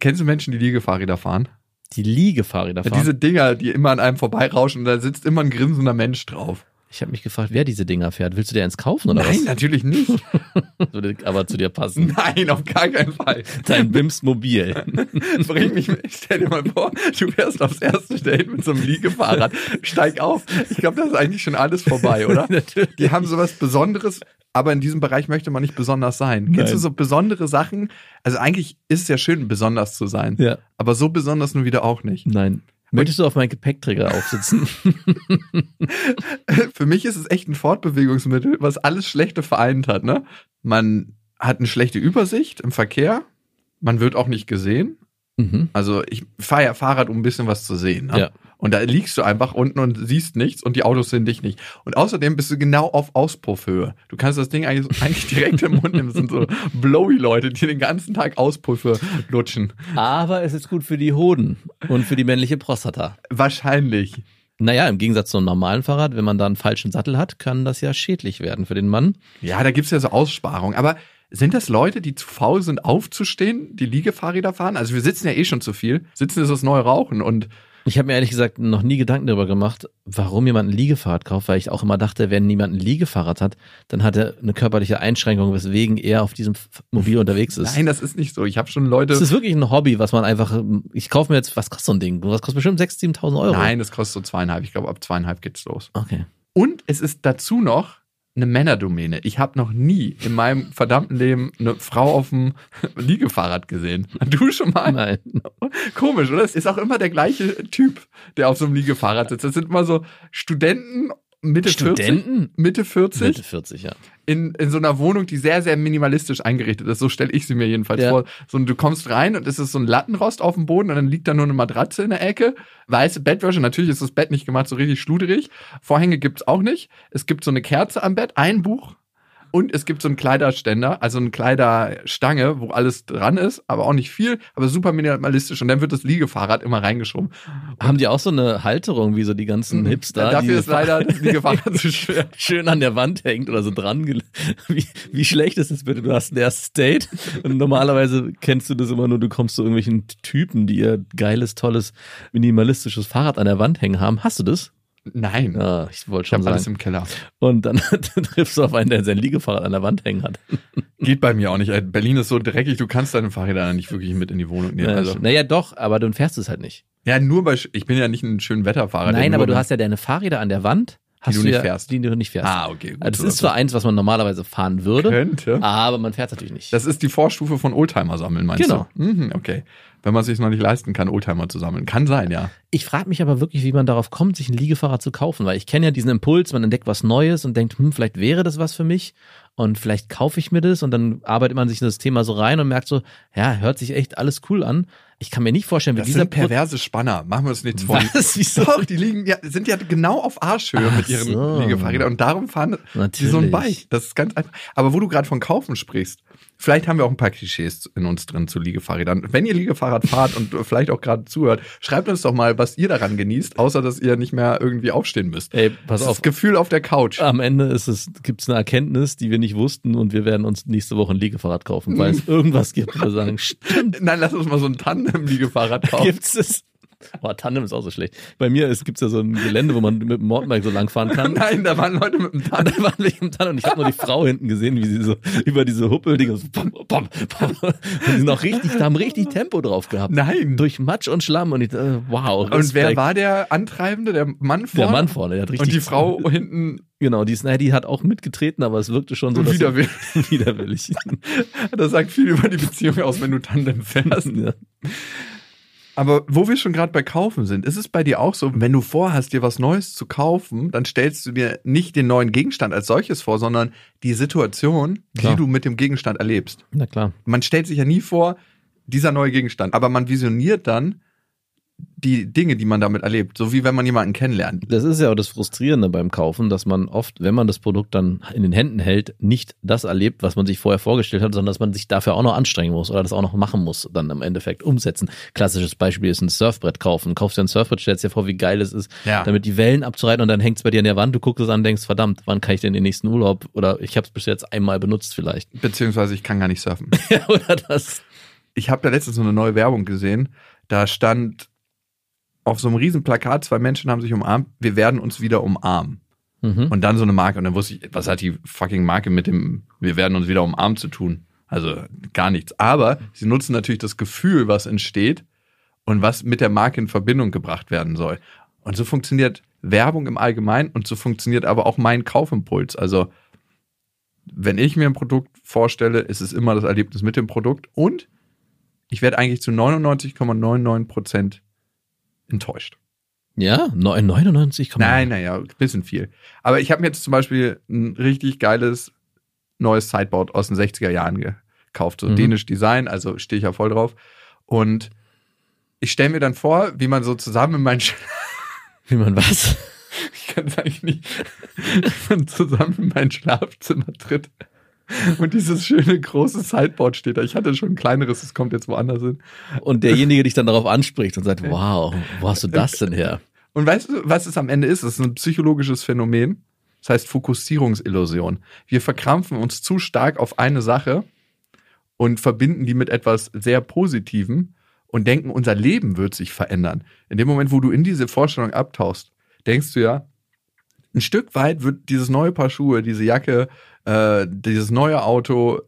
Kennst du Menschen, die Liegefahrräder fahren? Die Liegefahrräder fahren. Diese Dinger, die immer an einem vorbeirauschen und da sitzt immer ein grinsender Mensch drauf. Ich habe mich gefragt, wer diese Dinger fährt. Willst du dir eins kaufen oder Nein, natürlich nicht. was? Würde aber zu dir passen. Nein, auf gar keinen Fall. Dein Bims Mobil. Bring mich, stell dir mal vor, du fährst aufs erste Date mit so einem Liegefahrrad. Steig auf. Ich glaube, das ist eigentlich schon alles vorbei, oder? Natürlich. Die haben sowas Besonderes, aber in diesem Bereich möchte man nicht besonders sein. Kennst Nein. du so besondere Sachen? Also eigentlich ist es ja schön, besonders zu sein. Ja. Aber so besonders nun wieder auch nicht. Nein. Möchtest du auf meinen Gepäckträger aufsitzen? Für mich ist es echt ein Fortbewegungsmittel, was alles Schlechte vereint hat. Ne? Man hat eine schlechte Übersicht im Verkehr. Man wird auch nicht gesehen. mhm. Also ich fahre ja Fahrrad, um ein bisschen was zu sehen. Ne? Ja. Und da liegst du einfach unten und siehst nichts und die Autos sehen dich nicht. Und außerdem bist du genau auf Auspuffhöhe. Du kannst das Ding eigentlich, eigentlich direkt im Mund nehmen. Das sind so blowy-Leute, die den ganzen Tag Auspuffe lutschen. Aber es ist gut für die Hoden und für die männliche Prostata. Wahrscheinlich. Naja, im Gegensatz zu einem normalen Fahrrad, wenn man da einen falschen Sattel hat, kann das ja schädlich werden für den Mann. Ja, da gibt's ja so Aussparungen. Aber sind das Leute, die zu faul sind, aufzustehen, die Liegefahrräder fahren? Also wir sitzen ja eh schon zu viel. Sitzen ist das neue Rauchen und Ich habe mir ehrlich gesagt noch nie Gedanken darüber gemacht, warum jemand ein Liegefahrrad kauft, weil ich auch immer dachte, wenn niemand ein Liegefahrrad hat, dann hat er eine körperliche Einschränkung, weswegen er auf diesem Mobil unterwegs ist. nein, das ist nicht so. Ich habe schon Leute. Das ist wirklich ein Hobby, was man einfach, ich kaufe mir jetzt, was kostet so ein Ding? Was kostet bestimmt 6.000, 7.000 Euro? Nein, das kostet so zweieinhalb. Ich glaube, ab zweieinhalb geht's los. Okay. Und es ist dazu noch eine Männerdomäne. Ich habe noch nie in meinem verdammten Leben eine Frau auf dem Liegefahrrad gesehen. Du schon mal? Nein. Komisch, oder? Es ist auch immer der gleiche Typ, der auf so einem Liegefahrrad sitzt. Das sind immer so Studenten, Mitte Studenten? 40. Mitte 40. Mitte 40, ja. in, in so einer Wohnung, die sehr, sehr minimalistisch eingerichtet ist. So stelle ich sie mir jedenfalls Ja. vor. So, du kommst rein und es ist so ein Lattenrost auf dem Boden und dann liegt da nur eine Matratze in der Ecke. Weiße Bettwäsche, natürlich ist das Bett nicht gemacht, so richtig schluderig. Vorhänge gibt's auch nicht. Es gibt so eine Kerze am Bett, ein Buch und es gibt so einen Kleiderständer, also eine Kleiderstange, wo alles dran ist, aber auch nicht viel, aber super minimalistisch. Und dann wird das Liegefahrrad immer reingeschoben. Haben die auch so eine Halterung, wie so die ganzen Hipster? Mhm. Dafür die ist leider das Liegefahrrad zu schwer. schön an der Wand hängt oder so dran. Wie, wie schlecht ist das bitte? Du hast ein erstes Date und normalerweise kennst du das immer nur, du kommst zu irgendwelchen Typen, die ihr geiles, tolles, minimalistisches Fahrrad an der Wand hängen haben. Hast du das? Nein. Ja, ich wollte Ich schon alles sagen. im Keller. Und dann triffst du auf einen, der sein Liegefahrrad an der Wand hängen hat. Geht bei mir auch nicht. ey. Berlin ist so dreckig, du kannst deine Fahrräder nicht wirklich mit in die Wohnung nehmen. Also, naja, doch, aber du fährst es halt nicht. ja, nur bei, ich bin ja nicht ein schön Wetterfahrer. Nein, aber du hast ja deine Fahrräder an der Wand, hast du nicht ja, fährst. die du nicht fährst. Ah, okay. Gut, Also das oder ist zwar eins, was man normalerweise fahren würde, Könnte. aber man fährt natürlich nicht. Das ist die Vorstufe von Oldtimer sammeln, meinst Genau. du? Mhm, okay. Wenn man sich noch nicht leisten kann, Oldtimer zu sammeln. Kann sein, ja. Ich frage mich aber wirklich, wie man darauf kommt, sich ein Liegefahrrad zu kaufen, weil ich kenne ja diesen Impuls, man entdeckt was Neues und denkt, hm, vielleicht wäre das was für mich und vielleicht kaufe ich mir das und dann arbeitet man sich in das Thema so rein und merkt so, ja, hört sich echt alles cool an. Ich kann mir nicht vorstellen, wie Das dieser sind Pro- perverse Spanner. Machen wir uns nichts vor. Was? Wieso? Doch, die liegen ja, sind ja genau auf Arschhöhe Ach mit ihren so. Liegefahrrädern und darum fahren die Natürlich. so ein Bike. Das ist ganz einfach. Aber wo du gerade von Kaufen sprichst, vielleicht haben wir auch ein paar Klischees in uns drin zu Liegefahrrädern. Wenn ihr Liegefahrrad fahrt und vielleicht auch gerade zuhört, schreibt uns doch mal, was ihr daran genießt, außer dass ihr nicht mehr irgendwie aufstehen müsst. Ey, pass das auf. ist Gefühl auf der Couch. Am Ende ist es, gibt es eine Erkenntnis, die wir nicht wussten und wir werden uns nächste Woche ein Liegefahrrad kaufen, weil es irgendwas gibt, wo wir sagen, stimmt, Nein, lass uns mal so ein Tandem-Liegefahrrad kaufen. gibt's es. Boah, Tandem ist auch so schlecht. Bei mir ist, gibt's ja so ein Gelände, wo man mit dem Mountainbike so lang fahren kann. Nein, da waren Leute mit dem Tandem. dann waren wir im Tandem und ich habe nur die Frau hinten gesehen, wie sie so über diese Huppeldinger so pom, pom, pom. Und die sind auch richtig, da haben richtig Tempo drauf gehabt. Nein. Durch Matsch und Schlamm und ich, äh, wow. Und wer Respekt. war der Antreibende? Der Mann vorne? der Mann vorne? Der hat richtig Und die Frau hinten Genau, die, die hat auch mitgetreten, aber es wirkte schon so, dass widerwillig. widerwillig. Das sagt viel über die Beziehung aus, wenn du Tandem fährst. ja. Aber wo wir schon gerade bei Kaufen sind, ist es bei dir auch so, wenn du vorhast, dir was Neues zu kaufen, dann stellst du dir nicht den neuen Gegenstand als solches vor, sondern die Situation, Klar. die du mit dem Gegenstand erlebst. Na klar. Man stellt sich ja nie vor, dieser neue Gegenstand. Aber man visioniert dann die Dinge, die man damit erlebt, so wie wenn man jemanden kennenlernt. Das ist ja auch das Frustrierende beim Kaufen, dass man oft, wenn man das Produkt dann in den Händen hält, nicht das erlebt, was man sich vorher vorgestellt hat, sondern dass man sich dafür auch noch anstrengen muss oder das auch noch machen muss, dann im Endeffekt umsetzen. Klassisches Beispiel ist ein Surfbrett kaufen. Kaufst dir ein Surfbrett, stellst dir vor, wie geil es ist, Ja. damit die Wellen abzureiten und dann hängt es bei dir an der Wand, du guckst es an, denkst, verdammt, wann kann ich denn den nächsten Urlaub oder ich habe es bis jetzt einmal benutzt vielleicht. Beziehungsweise ich kann gar nicht surfen. oder das. ich habe da letztens so eine neue Werbung gesehen. Da stand auf so einem riesen Plakat, zwei Menschen haben sich umarmt, wir werden uns wieder umarmen. Mhm. Und dann so eine Marke. Und dann wusste ich, was hat die fucking Marke mit dem, wir werden uns wieder umarmen zu tun? Also gar nichts. Aber sie nutzen natürlich das Gefühl, was entsteht und was mit der Marke in Verbindung gebracht werden soll. Und so funktioniert Werbung im Allgemeinen und so funktioniert aber auch mein Kaufimpuls. Also wenn ich mir ein Produkt vorstelle, ist es immer das Erlebnis mit dem Produkt und ich werde eigentlich zu 99,99 Prozent enttäuscht. Ja, neun- 99, Nein, naja, ein bisschen viel. Aber ich habe mir jetzt zum Beispiel ein richtig geiles neues Sideboard aus den 60er Jahren gekauft. So Mhm. dänisch Design, also stehe ich ja voll drauf. Und ich stelle mir dann vor, wie man so zusammen in mein, Sch Wie man was? ich kann es eigentlich nicht, wie man zusammen in mein Schlafzimmer tritt. Und dieses schöne große Sideboard steht da. Ich hatte schon ein kleineres, das kommt jetzt woanders hin. Und derjenige dich dann darauf anspricht und sagt, wow, wo hast du das denn her? Und weißt du, was es am Ende ist? Es ist ein psychologisches Phänomen. Das heißt Fokussierungsillusion. Wir verkrampfen uns zu stark auf eine Sache und verbinden die mit etwas sehr Positivem und denken, unser Leben wird sich verändern. In dem Moment, wo du in diese Vorstellung abtauchst, denkst du ja, ein Stück weit wird dieses neue Paar Schuhe, diese Jacke, äh, dieses neue Auto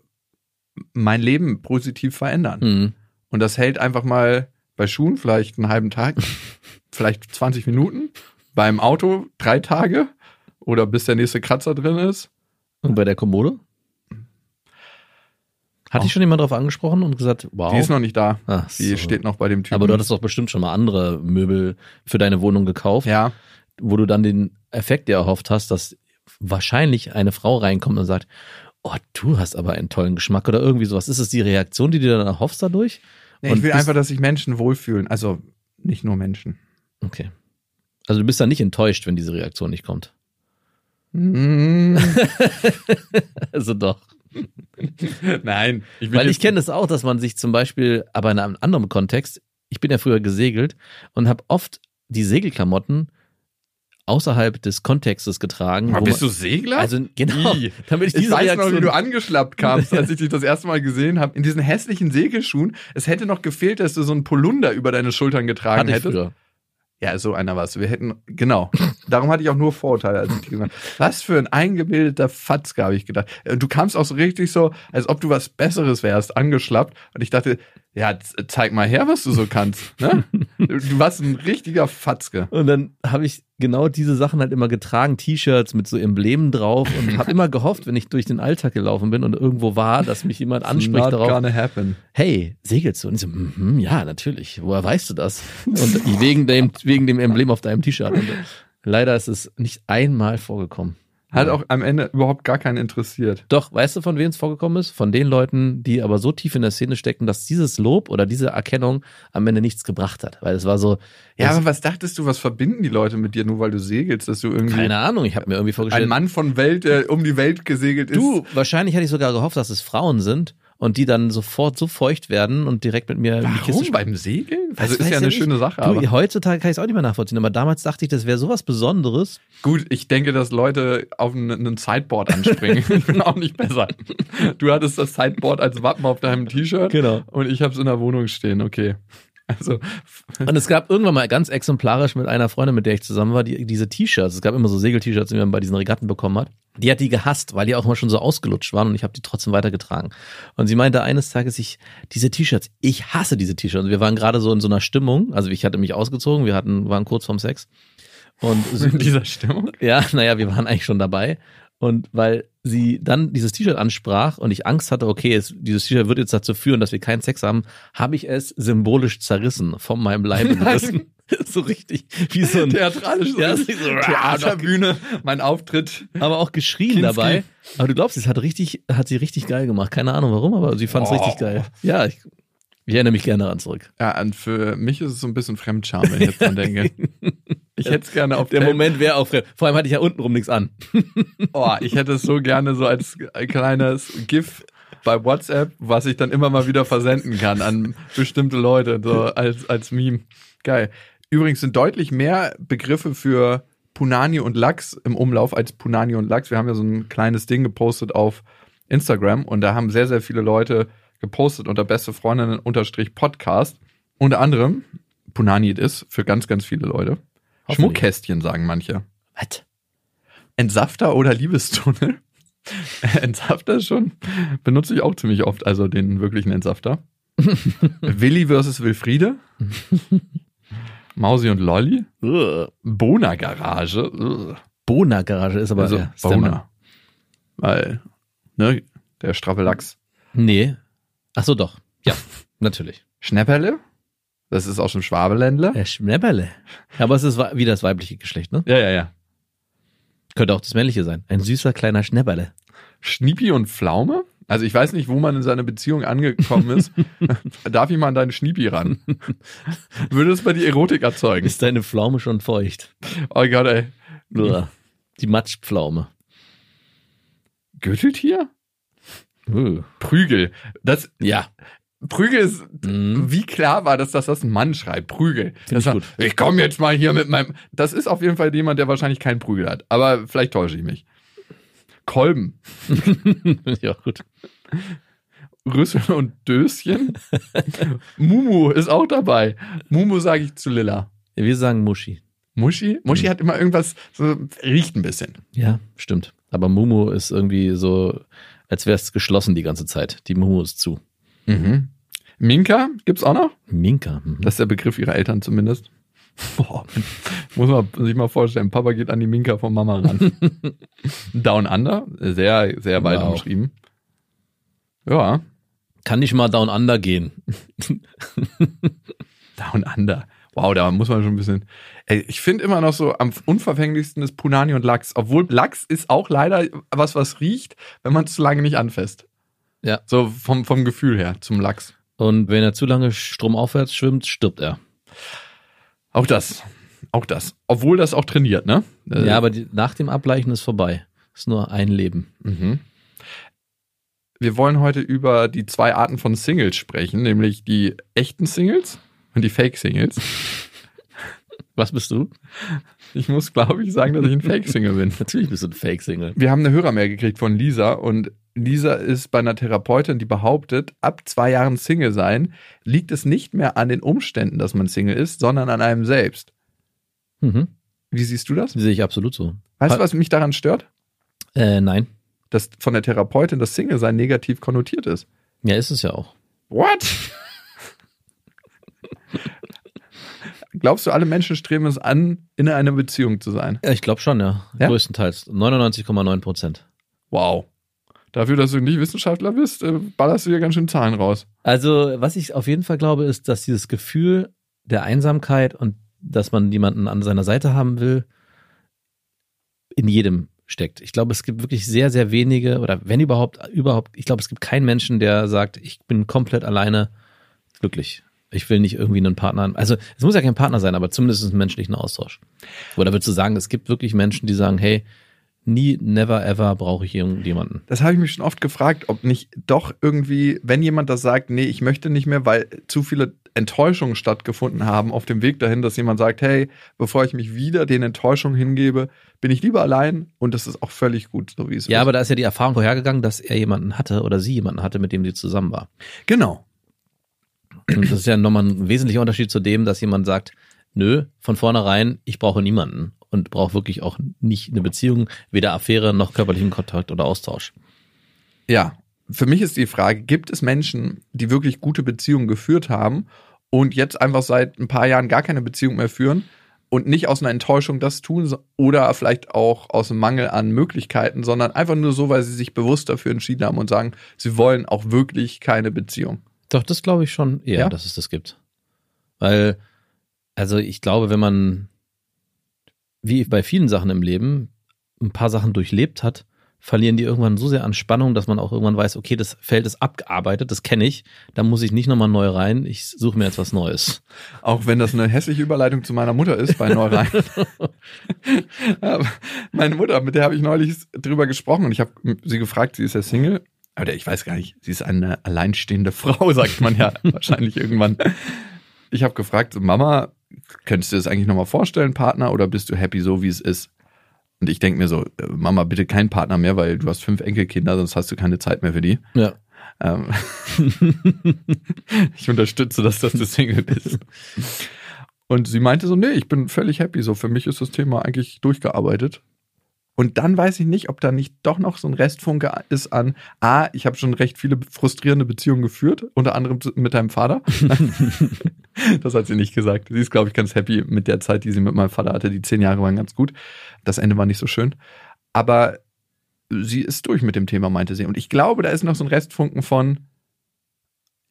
mein Leben positiv verändern. Hm. Und das hält einfach mal bei Schuhen vielleicht einen halben Tag, vielleicht 20 Minuten, beim Auto drei Tage oder bis der nächste Kratzer drin ist. Und bei der Kommode? Hat dich schon jemand darauf angesprochen und gesagt, wow. Die ist noch nicht da. Ach Die so. steht noch bei dem Typen. Aber du hattest doch bestimmt schon mal andere Möbel für deine Wohnung gekauft, ja, wo du dann den Effekt dir erhofft hast, dass wahrscheinlich eine Frau reinkommt und sagt, oh, du hast aber einen tollen Geschmack oder irgendwie sowas. Ist es die Reaktion, die du dann erhoffst dadurch? nee, Und ich will einfach, dass sich Menschen wohlfühlen. Also nicht nur Menschen. Okay. Also du bist dann nicht enttäuscht, wenn diese Reaktion nicht kommt. Mm, Also doch. Nein, ich Weil ich kenne es auch, dass man sich zum Beispiel, aber in einem anderen Kontext, ich bin ja früher gesegelt und habe oft die Segelklamotten außerhalb des Kontextes getragen. Aber bist du Segler? also genau, Ih. damit ich Ich diese weiß noch, Reaktion wie du angeschlappt kamst, als ich dich das erste Mal gesehen habe. In diesen hässlichen Segelschuhen. Es hätte noch gefehlt, dass du so einen Polunder über deine Schultern getragen hatte ich hättest. früher. Ja, so einer warst du. Wir hätten, genau. Darum hatte ich auch nur Vorurteile, als ich gesagt habe. Was für ein eingebildeter Fatzke, habe ich gedacht. Und Du kamst auch so richtig so, als ob du was Besseres wärst, angeschlappt. Und ich dachte, ja, zeig mal her, was du so kannst. Ne? Du warst ein richtiger Fatzke. Und dann habe ich genau diese Sachen halt immer getragen, T-Shirts mit so Emblemen drauf und habe immer gehofft, wenn ich durch den Alltag gelaufen bin und irgendwo war, dass mich jemand anspricht Not darauf. gonna happen. hey, segelst du? Und ich so, mhm, ja, natürlich. Woher weißt du das? Und wegen dem, wegen dem Emblem auf deinem T-Shirt. Leider ist es nicht einmal vorgekommen. Hat auch am Ende überhaupt gar keinen interessiert. Doch, weißt du, von wem es vorgekommen ist? Von den Leuten, die aber so tief in der Szene stecken, dass dieses Lob oder diese Erkennung am Ende nichts gebracht hat. Weil es war so, Ja, aber was dachtest du, was verbinden die Leute mit dir, nur weil du segelst, dass du irgendwie keine Ahnung, ich habe mir irgendwie vorgestellt, ein Mann von Welt, der um die Welt gesegelt ist? du, wahrscheinlich hätte ich sogar gehofft, dass es Frauen sind und die dann sofort so feucht werden und direkt mit mir in die Kiste Warum? springen. Beim Segeln? Was Also ist ja eine ich? schöne Sache. Du, heutzutage kann ich es auch nicht mehr nachvollziehen, aber damals dachte ich, das wäre sowas Besonderes. gut, ich denke, dass Leute auf einen, einen Sideboard anspringen. ich bin auch nicht besser. Du hattest das Sideboard als Wappen auf deinem T-Shirt Genau. und ich habe es in der Wohnung stehen. Okay. Also Und es gab irgendwann mal ganz exemplarisch mit einer Freundin, mit der ich zusammen war, die, diese T-Shirts. Es gab immer so Segel-T-Shirts, die man bei diesen Regatten bekommen hat. Die hat die gehasst, weil die auch immer schon so ausgelutscht waren und ich habe die trotzdem weitergetragen. Und sie meinte eines Tages, ich, diese T-Shirts, ich hasse diese T-Shirts. Wir waren gerade so in so einer Stimmung, also ich hatte mich ausgezogen, wir hatten, waren kurz vorm Sex. Und in dieser Stimmung. ja, naja, wir waren eigentlich schon dabei. Und weil sie dann dieses T-Shirt ansprach und ich Angst hatte, okay, es, dieses T-Shirt wird jetzt dazu führen, dass wir keinen Sex haben, habe ich es symbolisch zerrissen, von meinem Leibe gerissen. so richtig, wie so ein, Theatralisch. Ja, so- Theaterbühne, mein Auftritt. aber auch geschrien Kinski. dabei. Aber du glaubst, es hat richtig, hat sie richtig geil gemacht. Keine Ahnung warum, aber sie fand es Oh. richtig geil. Ja, ich, Ich erinnere mich gerne daran zurück. Ja, und für mich ist es so ein bisschen Fremdscham, wenn ich jetzt dran denke. Ich hätte es gerne auf Der Tape. Moment wäre auch fremd. Vor allem hatte ich ja untenrum nichts an. Oh, ich hätte es so gerne so als kleines GIF bei WhatsApp, was ich dann immer mal wieder versenden kann an bestimmte Leute, so als, als Meme. Geil. Übrigens sind deutlich mehr Begriffe für Punani und Lachs im Umlauf als Punani und Lachs. Wir haben ja so ein kleines Ding gepostet auf Instagram und da haben sehr, sehr viele Leute gepostet unter beste Freundinnen unterstrich Podcast. Unter anderem Punani it is für ganz, ganz viele Leute. Schmuckkästchen sagen manche. Was? Entsafter oder Liebestunnel? Entsafter schon. Benutze ich auch ziemlich oft, also den wirklichen Entsafter. Willi versus Wilfriede. Mausi und Lolli. Bona Garage. Bona Garage ist aber Also ja, ist. Bona. Weil, ne, der straffe Lachs. Nee. Ach so, doch. Ja, natürlich. Schnäpperle. Das ist auch schon Schwabeländle. Der Schnäpperle. Aber es ist wieder das weibliche Geschlecht, ne? Ja, ja, ja. Könnte auch das männliche sein. Ein süßer kleiner Schnäpperle. Schniepi und Pflaume. Also ich weiß nicht, wo man in seiner Beziehung angekommen ist. Darf ich mal an deinen Schniepi ran? Würde es bei dir Erotik erzeugen? Ist deine Pflaume schon feucht? Oh Gott, ey. Uah. Die Matschpflaume. Gürteltier? Uh. Prügel. Das, Ja. Prügel ist, Mhm. wie klar war das, dass das ein Mann schreibt? Prügel. Das ich ich komme jetzt mal hier mit meinem, das ist auf jeden Fall jemand, der wahrscheinlich keinen Prügel hat. Aber vielleicht täusche ich mich. Kolben. ja, gut. Rüssel und Döschen. Mumu ist auch dabei. Mumu sage ich zu Lilla. Wir sagen Muschi. Muschi? Muschi hat immer irgendwas, so, riecht ein bisschen. Ja, stimmt. Aber Mumu ist irgendwie so, als wäre es geschlossen die ganze Zeit. Die Mumu ist zu. Mhm. Minka gibt's auch noch? Minka. Mhm. Das ist der Begriff ihrer Eltern zumindest. Boah, muss man sich mal vorstellen. Papa geht an die Minka von Mama ran. Down Under, sehr, sehr weit Wow. umschrieben. Ja, Kann nicht mal down under gehen. Down Under. Wow, da muss man schon ein bisschen. Ey, ich finde immer noch so am unverfänglichsten ist Punani und Lachs. Obwohl Lachs ist auch leider was, was riecht, wenn man es zu lange nicht anfasst. Ja. So vom, vom Gefühl her zum Lachs. Und wenn er zu lange stromaufwärts schwimmt, stirbt er. Auch das. Auch das. Obwohl das auch trainiert, ne? Äh, Ja, aber die, nach dem Ableichen ist vorbei. Ist nur ein Leben. Mhm. Wir wollen heute über die zwei Arten von Singles sprechen, nämlich die echten Singles und die Fake-Singles. Was bist du? Ich muss, glaube ich, sagen, dass ich ein Fake-Single bin. Natürlich bist du ein Fake-Single. Wir haben eine Hörermail gekriegt von Lisa und Lisa ist bei einer Therapeutin, die behauptet, ab zwei Jahren Single sein, liegt es nicht mehr an den Umständen, dass man Single ist, sondern an einem selbst. Mhm. Wie siehst du das? Sehe ich absolut so. Weißt du, was mich daran stört? Äh, nein. Dass von der Therapeutin das Single-Sein negativ konnotiert ist. Ja, ist es ja auch. What? Glaubst du, alle Menschen streben es an, in einer Beziehung zu sein? Ja, ich glaube schon, ja. Ja? Größtenteils. 99,9 Prozent. Wow. Dafür, dass du nicht Wissenschaftler bist, äh, ballerst du dir ganz schön Zahlen raus. Also, was ich auf jeden Fall glaube, ist, dass dieses Gefühl der Einsamkeit und dass man jemanden an seiner Seite haben will, in jedem steckt. Ich glaube, es gibt wirklich sehr, sehr wenige oder wenn überhaupt, überhaupt, ich glaube, es gibt keinen Menschen, der sagt, ich bin komplett alleine glücklich. Ich will nicht irgendwie einen Partner. Also, es muss ja kein Partner sein, aber zumindest einen menschlichen Austausch. Oder würdest du sagen, es gibt wirklich Menschen, die sagen, hey, nie, never, ever brauche ich irgendjemanden. Das habe ich mich schon oft gefragt, ob nicht doch irgendwie, wenn jemand das sagt, nee, ich möchte nicht mehr, weil zu viele Enttäuschungen stattgefunden haben auf dem Weg dahin, dass jemand sagt, hey, bevor ich mich wieder den Enttäuschungen hingebe, bin ich lieber allein und das ist auch völlig gut, so wie es Ja, ist. aber da ist ja die Erfahrung vorhergegangen, dass er jemanden hatte oder sie jemanden hatte, mit dem sie zusammen war. genau. Und das ist ja nochmal ein wesentlicher Unterschied zu dem, dass jemand sagt, nö, von vornherein, ich brauche niemanden und brauche wirklich auch nicht eine Beziehung, weder Affäre noch körperlichen Kontakt oder Austausch. Ja, für mich ist die Frage, gibt es Menschen, die wirklich gute Beziehungen geführt haben und jetzt einfach seit ein paar Jahren gar keine Beziehung mehr führen und nicht aus einer Enttäuschung das tun oder vielleicht auch aus einem Mangel an Möglichkeiten, sondern einfach nur so, weil sie sich bewusst dafür entschieden haben und sagen, sie wollen auch wirklich keine Beziehung. Doch, das glaube ich schon eher, Ja? dass es das gibt. Weil, also ich glaube, wenn man, wie bei vielen Sachen im Leben, ein paar Sachen durchlebt hat, verlieren die irgendwann so sehr an Spannung, dass man auch irgendwann weiß, okay, das Feld ist abgearbeitet, das kenne ich, da muss ich nicht nochmal neu rein, ich suche mir jetzt was Neues. Auch wenn das eine hässliche Überleitung zu meiner Mutter ist bei Neurein. Aber Meine Mutter, mit der habe ich neulich drüber gesprochen und ich habe sie gefragt, sie ist ja Single. Oder ich weiß gar nicht, sie ist eine alleinstehende Frau, sagt man ja wahrscheinlich irgendwann. Ich habe gefragt, Mama, könntest du dir das eigentlich nochmal vorstellen, Partner, oder bist du happy so, wie es ist? Und ich denke mir so, äh, Mama, bitte kein Partner mehr, weil du hast fünf Enkelkinder, sonst hast du keine Zeit mehr für die. Ja. Ähm, ich unterstütze das, dass du Single bist. Und sie meinte so, nee, ich bin völlig happy. So, für mich ist das Thema eigentlich durchgearbeitet. Und dann weiß ich nicht, ob da nicht doch noch so ein Restfunke ist an, ah, ich habe schon recht viele frustrierende Beziehungen geführt, unter anderem mit deinem Vater. das hat sie nicht gesagt. Sie ist, glaube ich, ganz happy mit der Zeit, die sie mit meinem Vater hatte. Die zehn Jahre waren ganz gut. Das Ende war nicht so schön. Aber sie ist durch mit dem Thema, meinte sie. Und ich glaube, da ist noch so ein Restfunken von,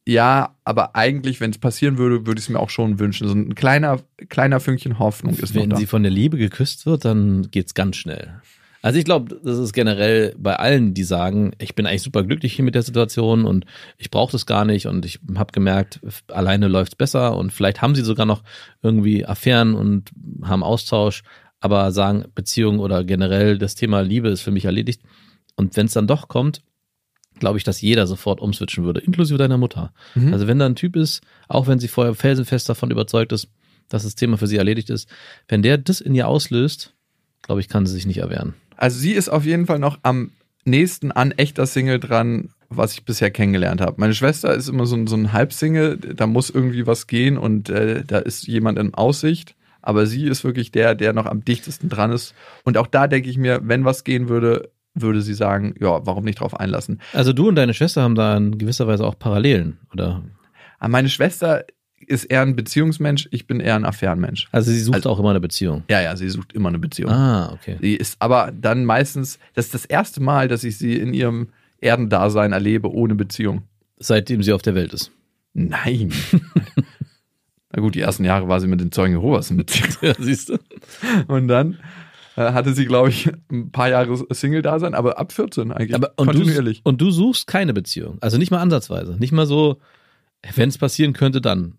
ja, aber eigentlich, wenn es passieren würde, würde ich es mir auch schon wünschen. So ein kleiner, kleiner Fünkchen Hoffnung ist Wenn noch da. sie von der Liebe geküsst wird, dann geht's ganz schnell. Also ich glaube, das ist generell bei allen, die sagen, ich bin eigentlich super glücklich hier mit der Situation und ich brauche das gar nicht und ich habe gemerkt, alleine läuft's besser und vielleicht haben sie sogar noch irgendwie Affären und haben Austausch, aber sagen Beziehung oder generell das Thema Liebe ist für mich erledigt. Und wenn es dann doch kommt, glaube ich, dass jeder sofort umswitchen würde, inklusive deiner Mutter. Mhm. Also wenn da ein Typ ist, auch wenn sie vorher felsenfest davon überzeugt ist, dass das Thema für sie erledigt ist, wenn der das in ihr auslöst, glaube ich, kann sie sich nicht erwehren. Also sie ist auf jeden Fall noch am nächsten an echter Single dran, was ich bisher kennengelernt habe. Meine Schwester ist immer so ein, so ein Halbsingle, da muss irgendwie was gehen und äh, da ist jemand in Aussicht. Aber sie ist wirklich der, der noch am dichtesten dran ist. Und auch da denke ich mir, wenn was gehen würde, würde sie sagen, ja, warum nicht drauf einlassen? Also du und deine Schwester haben da in gewisser Weise auch Parallelen, oder? Aber meine Schwester ist eher ein Beziehungsmensch, ich bin eher ein Affärenmensch. Also sie sucht Also- auch immer eine Beziehung. Ja, ja, sie sucht immer eine Beziehung. Ah, okay. Sie ist aber dann meistens, das ist das erste Mal, dass ich sie in ihrem Erdendasein erlebe ohne Beziehung. Seitdem sie auf der Welt ist. Nein. Na gut, die ersten Jahre war sie mit den Zeugen Jehovas in Beziehung. Ja, siehst du? Und dann äh, hatte sie, glaube ich, ein paar Jahre Single-Dasein, aber ab 14 eigentlich. Aber, und, kontinuierlich. du, und du suchst keine Beziehung. Also nicht mal ansatzweise. Nicht mal so, wenn es passieren könnte, dann.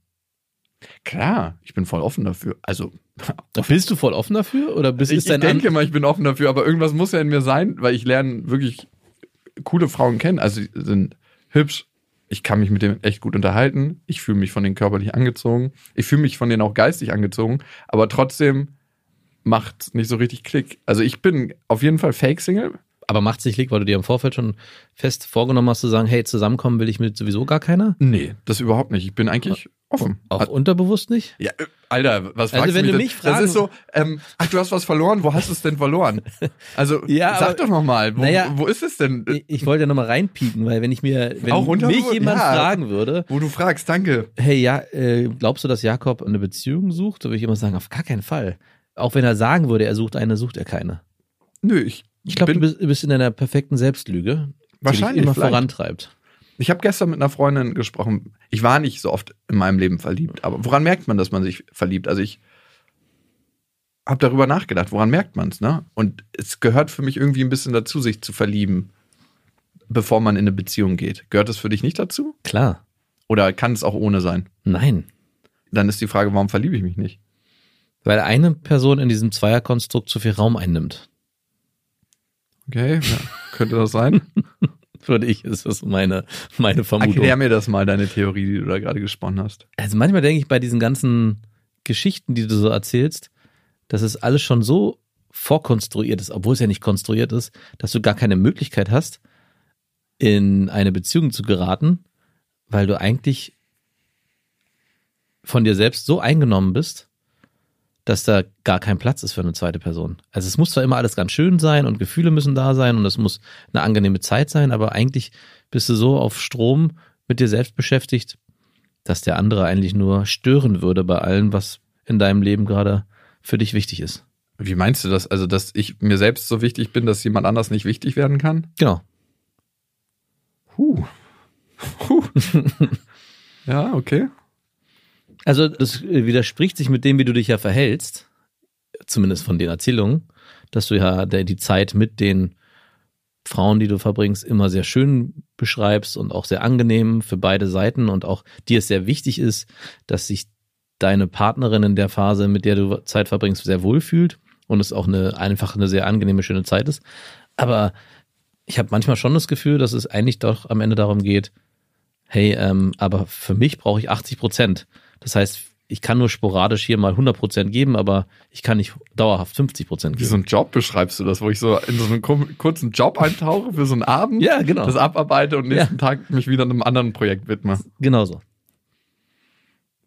Klar, ich bin voll offen dafür. Also, Bist du voll offen dafür? Oder bist ich, ich denke mal, ich bin offen dafür, aber irgendwas muss ja in mir sein, weil ich lerne wirklich coole Frauen kennen. Also, sie sind hübsch. Ich kann mich mit denen echt gut unterhalten. Ich fühle mich von denen körperlich angezogen. Ich fühle mich von denen auch geistig angezogen. Aber trotzdem macht nicht so richtig Klick. Also, ich bin auf jeden Fall Fake-Single. Aber macht sich liegt, weil du dir im Vorfeld schon fest vorgenommen hast zu sagen, hey, zusammenkommen will ich mit sowieso gar keiner? Nee, das überhaupt nicht. Ich bin eigentlich offen. Auch unterbewusst nicht? Ja, äh, Alter, was Also fragst wenn du mich? das? das fragen- ist so, ähm, ach, du hast was verloren, wo hast du es denn verloren? Also, Ja, sag aber- doch noch mal, wo, Naja, wo ist es denn? Ich, ich wollte ja nochmal reinpieken, weil wenn ich mir, wenn Auch mich jemand Ja. fragen würde, Wo du fragst, danke. hey, ja, äh, glaubst du, dass Jakob eine Beziehung sucht? Da würde ich immer sagen, auf gar keinen Fall. Auch wenn er sagen würde, er sucht eine, sucht er keine. Nö, ich, Ich glaube, du bist, in einer perfekten Selbstlüge, die Wahrscheinlich, dich immer vielleicht. vorantreibt. Ich habe gestern mit einer Freundin gesprochen. Ich war nicht so oft in meinem Leben verliebt, aber woran merkt man, dass man sich verliebt? Also ich habe darüber nachgedacht, woran merkt man es, ne? Und es gehört für mich irgendwie ein bisschen dazu, sich zu verlieben, bevor man in eine Beziehung geht. Gehört das für dich nicht dazu? Klar. Oder kann es auch ohne sein? Nein. Dann ist die Frage, warum verliebe ich mich nicht? Weil eine Person in diesem Zweierkonstrukt zu viel Raum einnimmt. Okay, ja, könnte das sein? Würde ich, ist das meine, meine Vermutung. Erklär mir das mal, deine Theorie, die du da gerade gesponnen hast. Also manchmal denke ich bei diesen ganzen Geschichten, die du so erzählst, dass es alles schon so vorkonstruiert ist, obwohl es ja nicht konstruiert ist, dass du gar keine Möglichkeit hast, in eine Beziehung zu geraten, weil du eigentlich von dir selbst so eingenommen bist, dass da gar kein Platz ist für eine zweite Person. Also es muss zwar immer alles ganz schön sein und Gefühle müssen da sein und es muss eine angenehme Zeit sein, aber eigentlich bist du so auf Strom mit dir selbst beschäftigt, dass der andere eigentlich nur stören würde bei allem, was in deinem Leben gerade für dich wichtig ist. Wie meinst du das? Also, dass ich mir selbst so wichtig bin, dass jemand anders nicht wichtig werden kann? Genau. Huh. Huh. ja, okay. Also das äh, widerspricht sich mit dem, wie du dich ja verhältst, zumindest von den Erzählungen, dass du ja die Zeit mit den Frauen, die du verbringst, immer sehr schön beschreibst und auch sehr angenehm für beide Seiten und auch dir es sehr wichtig ist, dass sich deine Partnerin in der Phase, mit der du Zeit verbringst, sehr wohl fühlt und es auch eine einfach eine sehr angenehme, schöne Zeit ist. Aber ich habe manchmal schon das Gefühl, dass es eigentlich doch am Ende darum geht, hey, ähm, aber für mich brauche ich 80 Prozent. Das heißt, ich kann nur sporadisch hier mal 100 Prozent geben, aber ich kann nicht dauerhaft 50 Prozent Wie geben. so ein Job beschreibst du das, wo ich so in so einen kur- kurzen Job eintauche für so einen Abend, Ja, genau. das abarbeite und nächsten Ja. Tag mich wieder einem anderen Projekt widme. Genauso.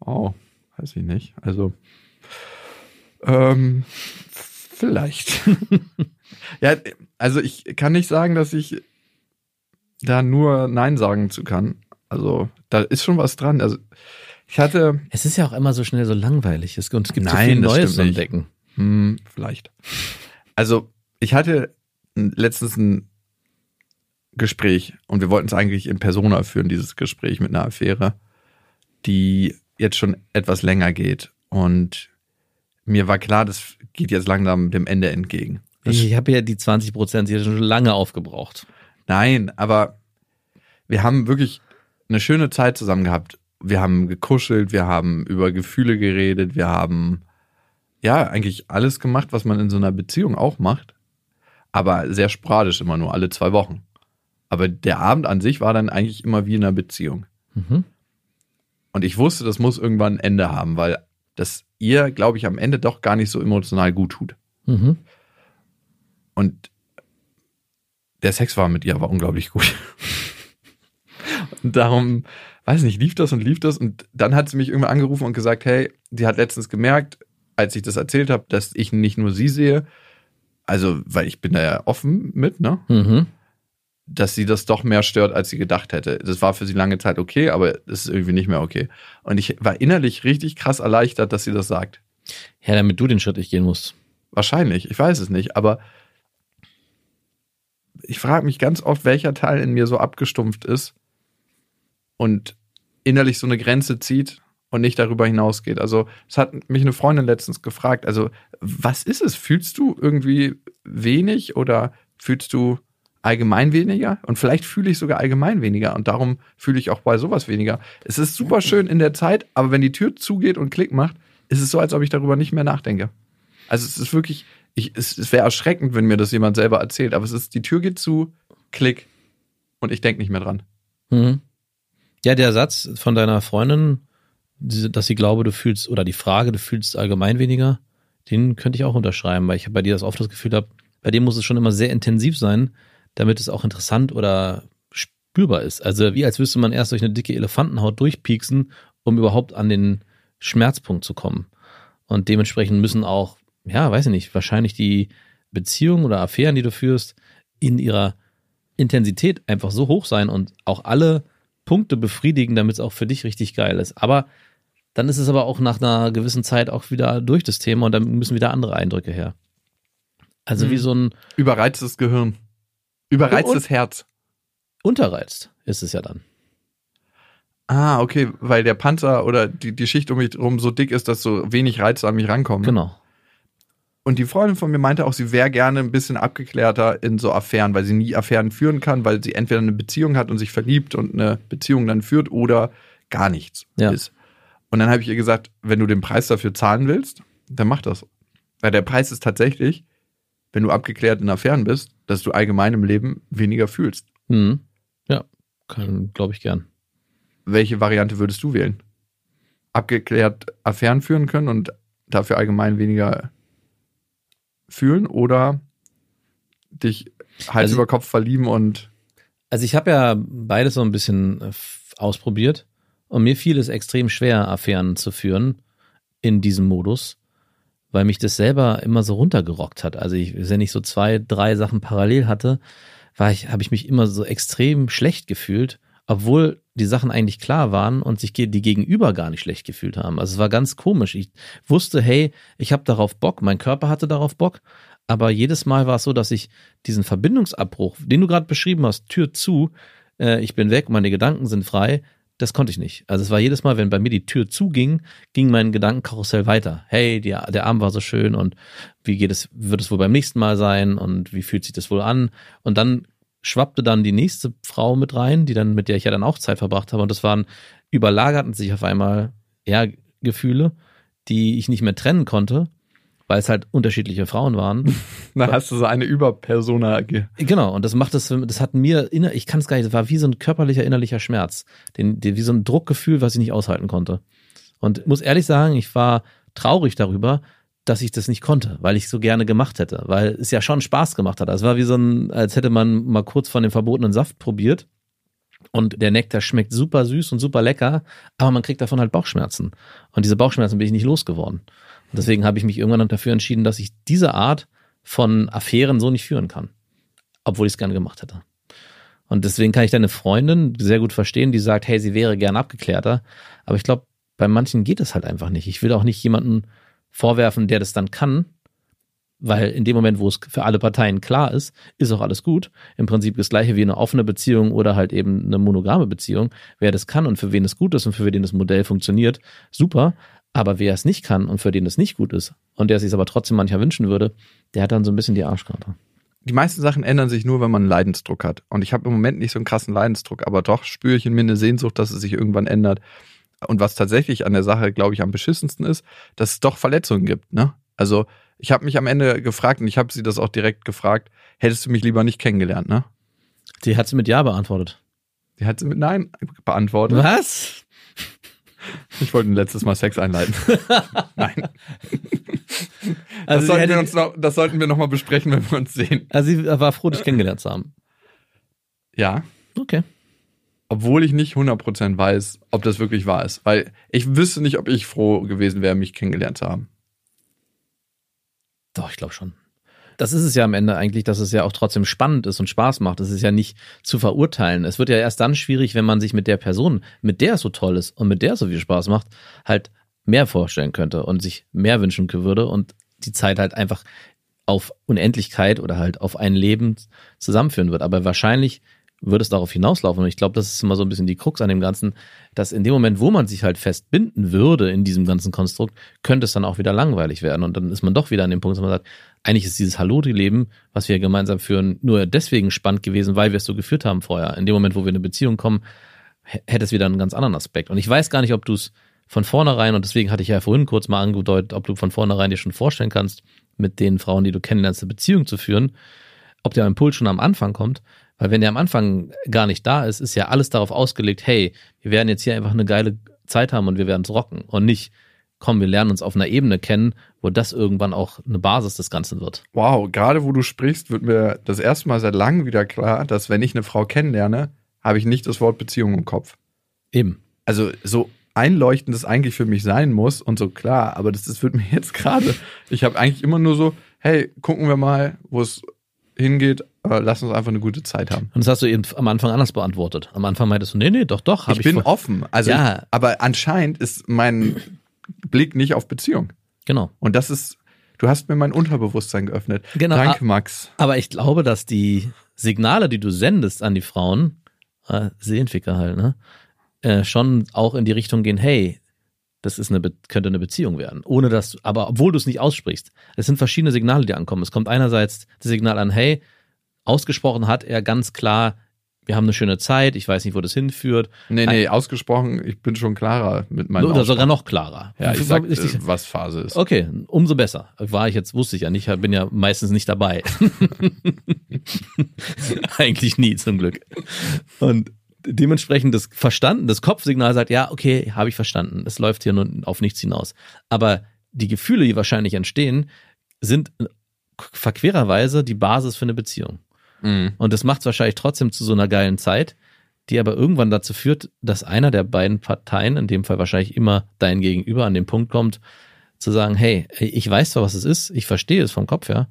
Oh, weiß ich nicht. Also, ähm, vielleicht. ja, also ich kann nicht sagen, dass ich da nur Nein sagen zu kann. Also, da ist schon was dran. Also, ich hatte, Es ist ja auch immer so schnell so langweilig. Es, und es gibt so Nein, viel das Neues zu entdecken. hm, vielleicht. Also, ich hatte letztens ein Gespräch und wir wollten es eigentlich in Persona führen, dieses Gespräch mit einer Affäre, die jetzt schon etwas länger geht. Und mir war klar, das geht jetzt langsam dem Ende entgegen. Das, Ich habe ja die 20 Prozent schon lange aufgebraucht. nein, aber wir haben wirklich eine schöne Zeit zusammen gehabt. Wir haben gekuschelt, wir haben über Gefühle geredet, wir haben ja eigentlich alles gemacht, was man in so einer Beziehung auch macht. Aber sehr sporadisch immer nur, alle zwei Wochen. Aber der Abend an sich war dann eigentlich immer wie in einer Beziehung. Mhm. Und ich wusste, das muss irgendwann ein Ende haben, weil das ihr, glaube ich, am Ende doch gar nicht so emotional gut tut. Mhm. Und der Sex war mit ihr aber unglaublich gut. Und darum, weiß nicht, lief das und lief das. Und dann hat sie mich irgendwann angerufen und gesagt, hey, sie hat letztens gemerkt, als ich das erzählt habe, dass ich nicht nur sie sehe, also, weil ich bin da ja offen mit, ne? Mhm. dass sie das doch mehr stört, als sie gedacht hätte. Das war für sie lange Zeit okay, aber es ist irgendwie nicht mehr okay. Und ich war innerlich richtig krass erleichtert, dass sie das sagt. Ja, damit du den Schritt nicht gehen musst. Wahrscheinlich, ich weiß es nicht, aber ich frage mich ganz oft, welcher Teil in mir so abgestumpft ist und innerlich so eine Grenze zieht und nicht darüber hinausgeht. Also, es hat mich eine Freundin letztens gefragt, also, was ist es? Fühlst du irgendwie wenig oder fühlst du allgemein weniger? Und vielleicht fühle ich sogar allgemein weniger und darum fühle ich auch bei sowas weniger. Es ist super schön in der Zeit, aber wenn die Tür zugeht und Klick macht, ist es so, als ob ich darüber nicht mehr nachdenke. Also es ist wirklich, ich, es, es wäre erschreckend, wenn mir das jemand selber erzählt, aber es ist, die Tür geht zu, Klick und ich denke nicht mehr dran. Mhm. Ja, der Satz von deiner Freundin, dass sie glaube, du fühlst, oder die Frage, du fühlst allgemein weniger, den könnte ich auch unterschreiben, weil ich bei dir das oft das Gefühl habe, bei dem muss es schon immer sehr intensiv sein, damit es auch interessant oder spürbar ist. Also wie als müsste man erst durch eine dicke Elefantenhaut durchpieksen, um überhaupt an den Schmerzpunkt zu kommen. Und dementsprechend müssen auch, ja, weiß ich nicht, wahrscheinlich die Beziehungen oder Affären, die du führst, in ihrer Intensität einfach so hoch sein und auch alle Punkte befriedigen, damit es auch für dich richtig geil ist. Aber dann ist es aber auch nach einer gewissen Zeit auch wieder durch das Thema und dann müssen wieder andere Eindrücke her. Also Mhm. wie so ein Überreiztes Gehirn. Überreiztes Herz. Unterreizt ist es ja dann. Ah, okay, weil der Panzer oder die, die Schicht um mich herum so dick ist, dass so wenig Reize an mich rankommen. Genau. Und die Freundin von mir meinte auch, sie wäre gerne ein bisschen abgeklärter in so Affären, weil sie nie Affären führen kann, weil sie entweder eine Beziehung hat und sich verliebt und eine Beziehung dann führt oder gar nichts Ja. ist. Und dann habe ich ihr gesagt, wenn du den Preis dafür zahlen willst, dann mach das. Weil der Preis ist tatsächlich, wenn du abgeklärt in Affären bist, dass du allgemein im Leben weniger fühlst. Mhm. Ja, kann, glaube ich gern. Welche Variante würdest du wählen? Abgeklärt Affären führen können und dafür allgemein weniger fühlen oder dich Hals Also- über Kopf verlieben und Also ich habe ja beides so ein bisschen äh, ausprobiert und mir fiel es extrem schwer, Affären zu führen in diesem Modus, weil mich das selber immer so runtergerockt hat. Also ich, wenn ich so zwei, drei Sachen parallel hatte, war ich, habe ich mich immer so extrem schlecht gefühlt, obwohl die Sachen eigentlich klar waren und sich die Gegenüber gar nicht schlecht gefühlt haben. Also es war ganz komisch. Ich wusste, hey, ich habe darauf Bock, mein Körper hatte darauf Bock, aber jedes Mal war es so, dass ich diesen Verbindungsabbruch, den du gerade beschrieben hast, Tür zu, äh, ich bin weg, meine Gedanken sind frei, das konnte ich nicht. Also es war jedes Mal, wenn bei mir die Tür zuging, ging mein Gedankenkarussell weiter. Hey, die, der Abend war so schön und wie geht es, wird es wohl beim nächsten Mal sein und wie fühlt sich das wohl an? Und dann schwappte dann die nächste Frau mit rein, die dann, mit der ich ja dann auch Zeit verbracht habe. Und das waren überlagerten sich auf einmal ja, Gefühle, die ich nicht mehr trennen konnte, weil es halt unterschiedliche Frauen waren. Dann hast du so eine Überpersona. ge- Genau, und das macht das, das hat mir inner, ich kann es gar nicht, das war wie so ein körperlicher innerlicher Schmerz, den, den, wie so ein Druckgefühl, was ich nicht aushalten konnte. Und muss ehrlich sagen, ich war traurig darüber, dass ich das nicht konnte, weil ich so gerne gemacht hätte, weil es ja schon Spaß gemacht hat. Es war wie so ein, als hätte man mal kurz von dem verbotenen Saft probiert und der Nektar schmeckt super süß und super lecker, aber man kriegt davon halt Bauchschmerzen. Und diese Bauchschmerzen bin ich nicht losgeworden. Und deswegen habe ich mich irgendwann dafür entschieden, dass ich diese Art von Affären so nicht führen kann. Obwohl ich es gerne gemacht hätte. Und deswegen kann ich deine Freundin sehr gut verstehen, die sagt, hey, sie wäre gern abgeklärter. Aber ich glaube, bei manchen geht es halt einfach nicht. Ich will auch nicht jemanden vorwerfen, der das dann kann, weil in dem Moment, wo es für alle Parteien klar ist, ist auch alles gut. Im Prinzip das gleiche wie eine offene Beziehung oder halt eben eine monogame Beziehung. Wer das kann und für wen es gut ist und für wen das Modell funktioniert, super. Aber wer es nicht kann und für den es nicht gut ist und der es sich aber trotzdem mancher wünschen würde, der hat dann so ein bisschen die Arschkarte. Die meisten Sachen ändern sich nur, wenn man einen Leidensdruck hat. Und ich habe im Moment nicht so einen krassen Leidensdruck, aber doch spüre ich in mir eine Sehnsucht, dass es sich irgendwann ändert. Und was tatsächlich an der Sache, glaube ich, am beschissensten ist, dass es doch Verletzungen gibt. Ne? Also ich habe mich am Ende gefragt und ich habe sie das auch direkt gefragt, hättest du mich lieber nicht kennengelernt, ne? Die hat sie mit Ja beantwortet. Die hat sie mit Nein beantwortet. Was? Ich wollte ein letztes Mal Sex einleiten. Nein. Also das, sollten wir uns noch, das sollten wir noch mal besprechen, wenn wir uns sehen. Also sie war froh, dich kennengelernt zu haben. Ja. Okay. Obwohl ich nicht 100% weiß, ob das wirklich wahr ist. Weil ich wüsste nicht, ob ich froh gewesen wäre, mich kennengelernt zu haben. Doch, ich glaube schon. Das ist es ja am Ende eigentlich, dass es ja auch trotzdem spannend ist und Spaß macht. Es ist ja nicht zu verurteilen. Es wird ja erst dann schwierig, wenn man sich mit der Person, mit der es so toll ist und mit der es so viel Spaß macht, halt mehr vorstellen könnte und sich mehr wünschen würde und die Zeit halt einfach auf Unendlichkeit oder halt auf ein Leben zusammenführen wird. Aber wahrscheinlich würde es darauf hinauslaufen. Und ich glaube, das ist immer so ein bisschen die Krux an dem Ganzen, dass in dem Moment, wo man sich halt festbinden würde in diesem ganzen Konstrukt, könnte es dann auch wieder langweilig werden. Und dann ist man doch wieder an dem Punkt, dass man sagt, eigentlich ist dieses Hallo-Leben, was wir gemeinsam führen, nur deswegen spannend gewesen, weil wir es so geführt haben vorher. In dem Moment, wo wir in eine Beziehung kommen, hätte es wieder einen ganz anderen Aspekt. Und ich weiß gar nicht, ob du es von vornherein, und deswegen hatte ich ja vorhin kurz mal angedeutet, ob du von vornherein dir schon vorstellen kannst, mit den Frauen, die du kennenlernst, eine Beziehung zu führen, ob der Impuls schon am Anfang kommt. Weil wenn der am Anfang gar nicht da ist, ist ja alles darauf ausgelegt, hey, wir werden jetzt hier einfach eine geile Zeit haben und wir werden es rocken. Und nicht, komm, wir lernen uns auf einer Ebene kennen, wo das irgendwann auch eine Basis des Ganzen wird. Wow, gerade wo du sprichst, wird mir das erste Mal seit langem wieder klar, dass wenn ich eine Frau kennenlerne, habe ich nicht das Wort Beziehung im Kopf. Eben. Also so einleuchtend das eigentlich für mich sein muss und so klar, aber das, das wird mir jetzt gerade. Ich habe eigentlich immer nur so, hey, gucken wir mal, wo es hingeht, äh, lass uns einfach eine gute Zeit haben. Und das hast du eben am Anfang anders beantwortet. Am Anfang meintest du, nee, nee, doch, doch. hab ich bin offen. Also, Ja. ich, aber anscheinend ist mein Blick nicht auf Beziehung. Genau. Und das ist, du hast mir mein Unterbewusstsein geöffnet. Genau. Danke, Max. Aber ich glaube, dass die Signale, die du sendest an die Frauen, äh, Seelenficker halt, ne, äh, schon auch in die Richtung gehen, hey, das ist eine, könnte eine Beziehung werden. Ohne dass, aber obwohl du es nicht aussprichst. Es sind verschiedene Signale, die ankommen. Es kommt einerseits das Signal an, hey, ausgesprochen hat er ganz klar, wir haben eine schöne Zeit, ich weiß nicht, wo das hinführt. Nee, nee, ausgesprochen, ich bin schon klarer mit meinem Oder sogar noch klarer. Ja, ich sag, äh, was Phase ist. Okay, umso besser. War ich jetzt, wusste ich ja nicht, bin ja meistens nicht dabei. Eigentlich nie, zum Glück. Und dementsprechend das Verstanden, das Kopfsignal sagt, ja, okay, habe ich verstanden. Es läuft hier nur auf nichts hinaus. Aber die Gefühle, die wahrscheinlich entstehen, sind verquererweise die Basis für eine Beziehung. Mhm. Und das macht es wahrscheinlich trotzdem zu so einer geilen Zeit, die aber irgendwann dazu führt, dass einer der beiden Parteien, in dem Fall wahrscheinlich immer dein Gegenüber, an den Punkt kommt, zu sagen, hey, ich weiß zwar, was es ist, ich verstehe es vom Kopf her,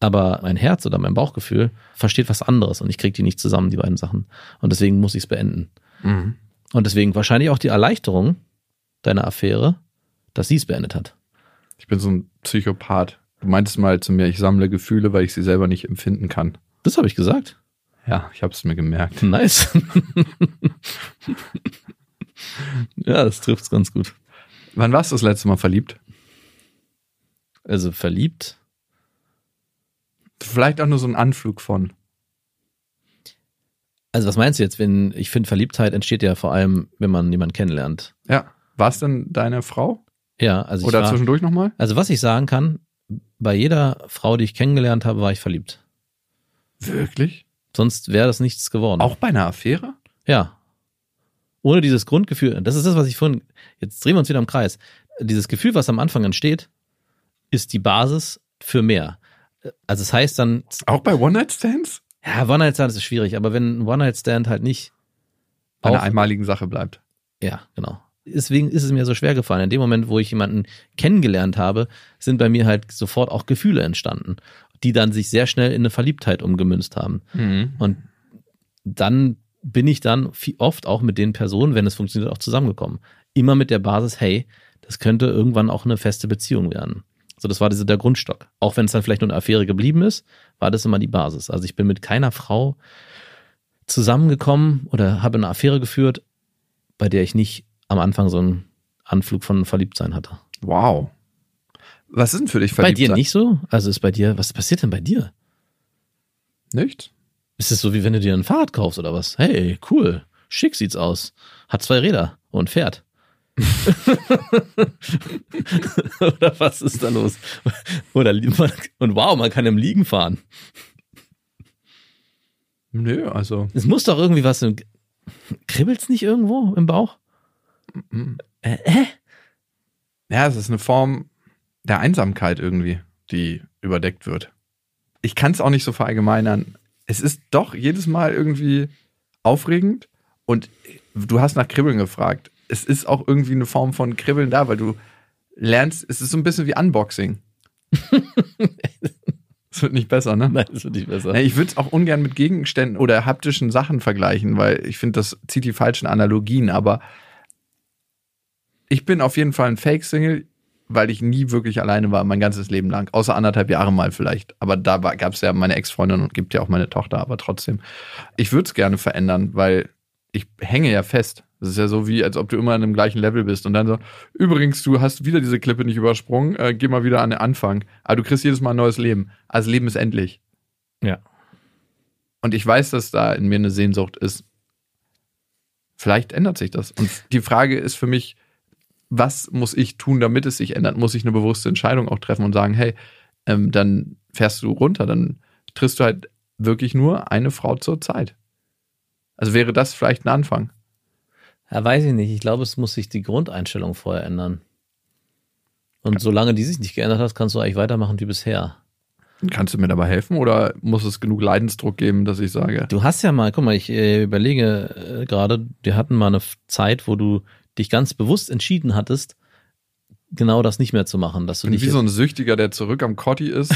aber mein Herz oder mein Bauchgefühl versteht was anderes und ich kriege die nicht zusammen, die beiden Sachen. Und deswegen muss ich es beenden. Mhm. Und deswegen wahrscheinlich auch die Erleichterung deiner Affäre, dass sie es beendet hat. Ich bin so ein Psychopath. Du meintest mal zu mir, ich sammle Gefühle, weil ich sie selber nicht empfinden kann. Das habe ich gesagt. Ja, ich habe es mir gemerkt. Nice. ja, das trifft's ganz gut. Wann warst du das letzte Mal verliebt? Also verliebt. Vielleicht auch nur so ein Anflug von. Also was meinst du jetzt, wenn, ich finde, Verliebtheit entsteht ja vor allem, wenn man jemanden kennenlernt. Ja. War es denn deine Frau? Ja, also ich Oder war, zwischendurch nochmal? also was ich sagen kann, bei jeder Frau, die ich kennengelernt habe, war ich verliebt. Wirklich? Sonst wäre das nichts geworden. Auch bei einer Affäre? Ja. Ohne dieses Grundgefühl, das ist das, was ich vorhin, jetzt drehen wir uns wieder im Kreis. Dieses Gefühl, was am Anfang entsteht, ist die Basis für mehr. Also es heißt dann, Auch bei One-Night-Stands? ja, One-Night-Stand ist schwierig, aber wenn ein One-Night-Stand halt nicht Bei einer einmaligen Sache bleibt. Ja, genau. Deswegen ist es mir so schwer gefallen. In dem Moment, wo ich jemanden kennengelernt habe, sind bei mir halt sofort auch Gefühle entstanden, die dann sich sehr schnell in eine Verliebtheit umgemünzt haben. Mhm. Und dann bin ich dann oft auch mit den Personen, wenn es funktioniert, auch zusammengekommen. Immer mit der Basis, hey, das könnte irgendwann auch eine feste Beziehung werden. So, das war der Grundstock. Auch wenn es dann vielleicht nur eine Affäre geblieben ist, war das immer die Basis. Also ich bin mit keiner Frau zusammengekommen oder habe eine Affäre geführt, bei der ich nicht am Anfang so einen Anflug von Verliebtsein hatte. Wow. Was ist denn für dich Bei verliebt dir sein? nicht so? Also ist bei dir, was passiert denn bei dir? Nicht? Ist es so, wie wenn du dir ein Fahrrad kaufst oder was? Hey, cool. Schick sieht's aus. Hat zwei Räder und fährt. oder was ist da los? Oder und wow, man kann im Liegen fahren. Nö, also. Es muss doch irgendwie was. Im, kribbelt's nicht irgendwo im Bauch? mm. Äh, äh? Ja, es ist eine Form der Einsamkeit irgendwie, die überdeckt wird. Ich kann es auch nicht so verallgemeinern. Es ist doch jedes Mal irgendwie aufregend und du hast nach Kribbeln gefragt. Es ist auch irgendwie eine Form von Kribbeln da, weil du lernst, es ist so ein bisschen wie Unboxing. Es wird nicht besser, ne? Nein, das wird nicht besser. Ich würde es auch ungern mit Gegenständen oder haptischen Sachen vergleichen, weil ich finde, das zieht die falschen Analogien. Aber ich bin auf jeden Fall ein Fake-Single, weil ich nie wirklich alleine war, mein ganzes Leben lang. Außer anderthalb Jahre mal vielleicht. Aber da gab es ja meine Ex-Freundin und gibt ja auch meine Tochter. Aber trotzdem, ich würde es gerne verändern, weil ich hänge ja fest. Das ist ja so wie, als ob du immer an dem gleichen Level bist und dann so, übrigens, du hast wieder diese Klippe nicht übersprungen, äh, geh mal wieder an den Anfang. Aber du kriegst jedes Mal ein neues Leben. Also Leben ist endlich. Ja. Und ich weiß, dass da in mir eine Sehnsucht ist. Vielleicht ändert sich das. Und die Frage ist für mich, was muss ich tun, damit es sich ändert? Muss ich eine bewusste Entscheidung auch treffen und sagen, hey, ähm, dann fährst du runter, dann triffst du halt wirklich nur eine Frau zur Zeit. Also wäre das vielleicht ein Anfang. Ja, weiß ich nicht. Ich glaube, es muss sich die Grundeinstellung vorher ändern. Und solange die sich nicht geändert hat, kannst du eigentlich weitermachen wie bisher. Kannst du mir dabei helfen oder muss es genug Leidensdruck geben, dass ich sage, Du hast ja mal, guck mal, ich äh, überlege äh, gerade, wir hatten mal eine Zeit, wo du dich ganz bewusst entschieden hattest, genau das nicht mehr zu machen, dass du bin nicht wie so ein Süchtiger, der zurück am Kotti ist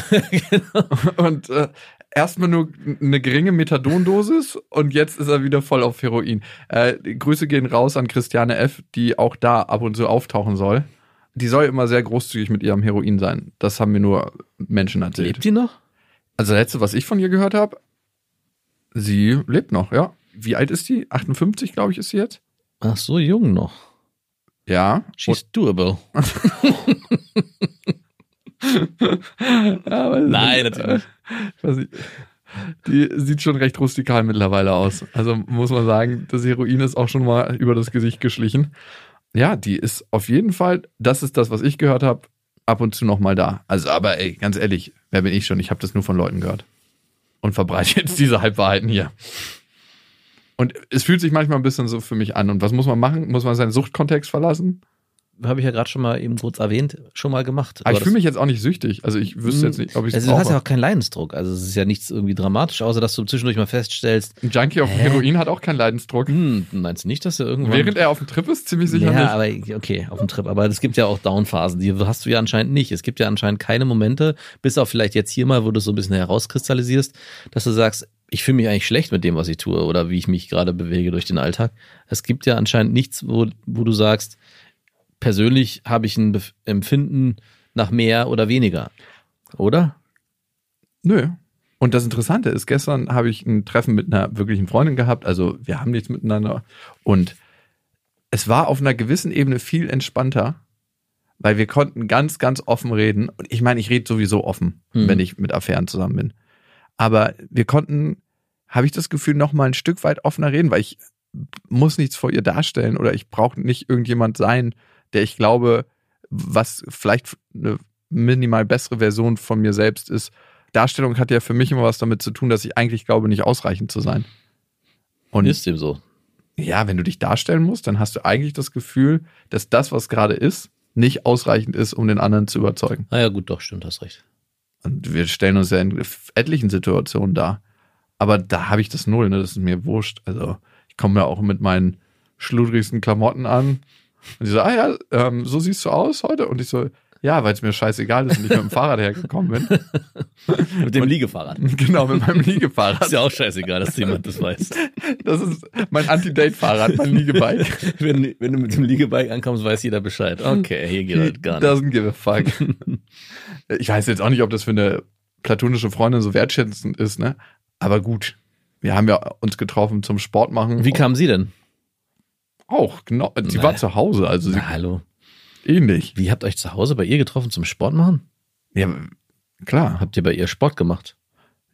und äh, erstmal nur eine geringe Methadondosis und jetzt ist er wieder voll auf Heroin. Äh, Grüße gehen raus an Christiane F., die auch da ab und zu auftauchen soll. Die soll immer sehr großzügig mit ihrem Heroin sein. Das haben mir nur Menschen erzählt. lebt die noch? Also letzte, was ich von ihr gehört habe, sie lebt noch, ja. Wie alt ist die? 58, glaube ich, ist sie jetzt. Ach so, jung noch. Ja. She's doable. Ja, Nein, natürlich nicht. Die sieht schon recht rustikal mittlerweile aus. Also muss man sagen, das Heroin ist auch schon mal über das Gesicht geschlichen. Ja, die ist auf jeden Fall, das ist das, was ich gehört habe, ab und zu noch mal da. Also, aber ey, ganz ehrlich, wer bin ich schon? Ich habe das nur von Leuten gehört. Und verbreite jetzt diese Halbwahrheiten hier. Und es fühlt sich manchmal ein bisschen so für mich an. Und was muss man machen? Muss man seinen Suchtkontext verlassen? Habe ich ja gerade schon mal eben kurz erwähnt, schon mal gemacht. Aber ich fühle mich jetzt auch nicht süchtig. Also ich wüsste jetzt nicht, ob ich es also, du hast ja auch keinen Leidensdruck. Also es ist ja nichts irgendwie dramatisch, außer dass du zwischendurch mal feststellst, Ein Junkie auf Hä? Heroin hat auch keinen Leidensdruck. hm, meinst du nicht, dass du irgendwann... Während er auf dem Trip ist, ziemlich sicher ja, nicht. aber okay, auf dem Trip. Aber es gibt ja auch Downphasen, die hast du ja anscheinend nicht. Es gibt ja anscheinend keine Momente, bis auf vielleicht jetzt hier mal, wo du es so ein bisschen herauskristallisierst, dass du sagst, ich fühle mich eigentlich schlecht mit dem, was ich tue oder wie ich mich gerade bewege durch den Alltag. Es gibt ja anscheinend nichts, wo, wo du sagst, persönlich habe ich ein Bef Empfinden nach mehr oder weniger. Oder? Nö. Und das Interessante ist, gestern habe ich ein Treffen mit einer wirklichen Freundin gehabt. Also wir haben nichts miteinander. Und es war auf einer gewissen Ebene viel entspannter, weil wir konnten ganz, ganz offen reden. Und ich meine, ich rede sowieso offen, Mhm. wenn ich mit Affären zusammen bin. Aber wir konnten habe ich das Gefühl, noch mal ein Stück weit offener reden, weil ich muss nichts vor ihr darstellen oder ich brauche nicht irgendjemand sein, der ich glaube, was vielleicht eine minimal bessere Version von mir selbst ist. Darstellung hat ja für mich immer was damit zu tun, dass ich eigentlich glaube, nicht ausreichend zu sein. Und Ist dem so. ja, wenn du dich darstellen musst, dann hast du eigentlich das Gefühl, dass das, was gerade ist, nicht ausreichend ist, um den anderen zu überzeugen. Naja, gut, doch, stimmt, hast recht. Und wir stellen uns ja in etlichen Situationen dar. Aber da habe ich das null, ne? Das ist mir wurscht. Also ich komme ja auch mit meinen schludrigsten Klamotten an. Und die so, ah ja, ähm, so siehst du aus heute. Und ich so, ja, weil es mir scheißegal ist und ich mit dem Fahrrad hergekommen bin. Mit dem Liegefahrrad. genau, mit meinem Liegefahrrad. Ist ja auch scheißegal, dass jemand das weiß. Das ist mein Anti-Date-Fahrrad, mein Liegebike. wenn, wenn du mit dem Liegebike ankommst, weiß jeder Bescheid. Okay, hier geht halt gar nicht. Doesn't give a fuck. Ich weiß jetzt auch nicht, ob das für eine platonische Freundin so wertschätzend ist, ne? Aber gut. Wir haben ja uns getroffen zum Sport machen. Wie kam sie denn? Auch, genau. Sie Na. war zu Hause, also sie Na, hallo. Ähnlich. Wie habt ihr euch zu Hause bei ihr getroffen zum Sport machen? Ja, klar. Habt ihr bei ihr Sport gemacht?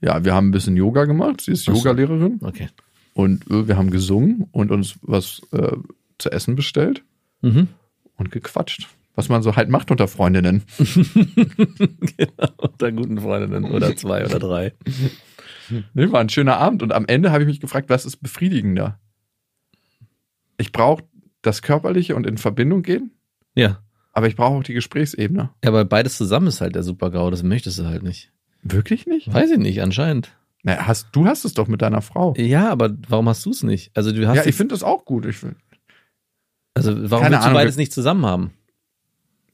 Ja, wir haben ein bisschen Yoga gemacht. Sie ist so. Yogalehrerin. Okay. Und äh, wir haben gesungen und uns was äh, zu essen bestellt Mhm. und gequatscht. Was man so halt macht unter Freundinnen. genau, unter guten Freundinnen oder zwei oder drei. Nee, war ein schöner Abend. Und am Ende habe ich mich gefragt, was ist befriedigender? Ich brauche das Körperliche und in Verbindung gehen, Ja. aber ich brauche auch die Gesprächsebene. Ja, aber beides zusammen ist halt der Super-GAU, das möchtest du halt nicht. Wirklich nicht? Weiß ich nicht, anscheinend. Na, hast, du hast es doch mit deiner Frau. Ja, aber warum hast du es nicht? Also du hast Ja, ich finde das auch gut. Ich, find- also warum keine willst du beides nicht zusammen haben?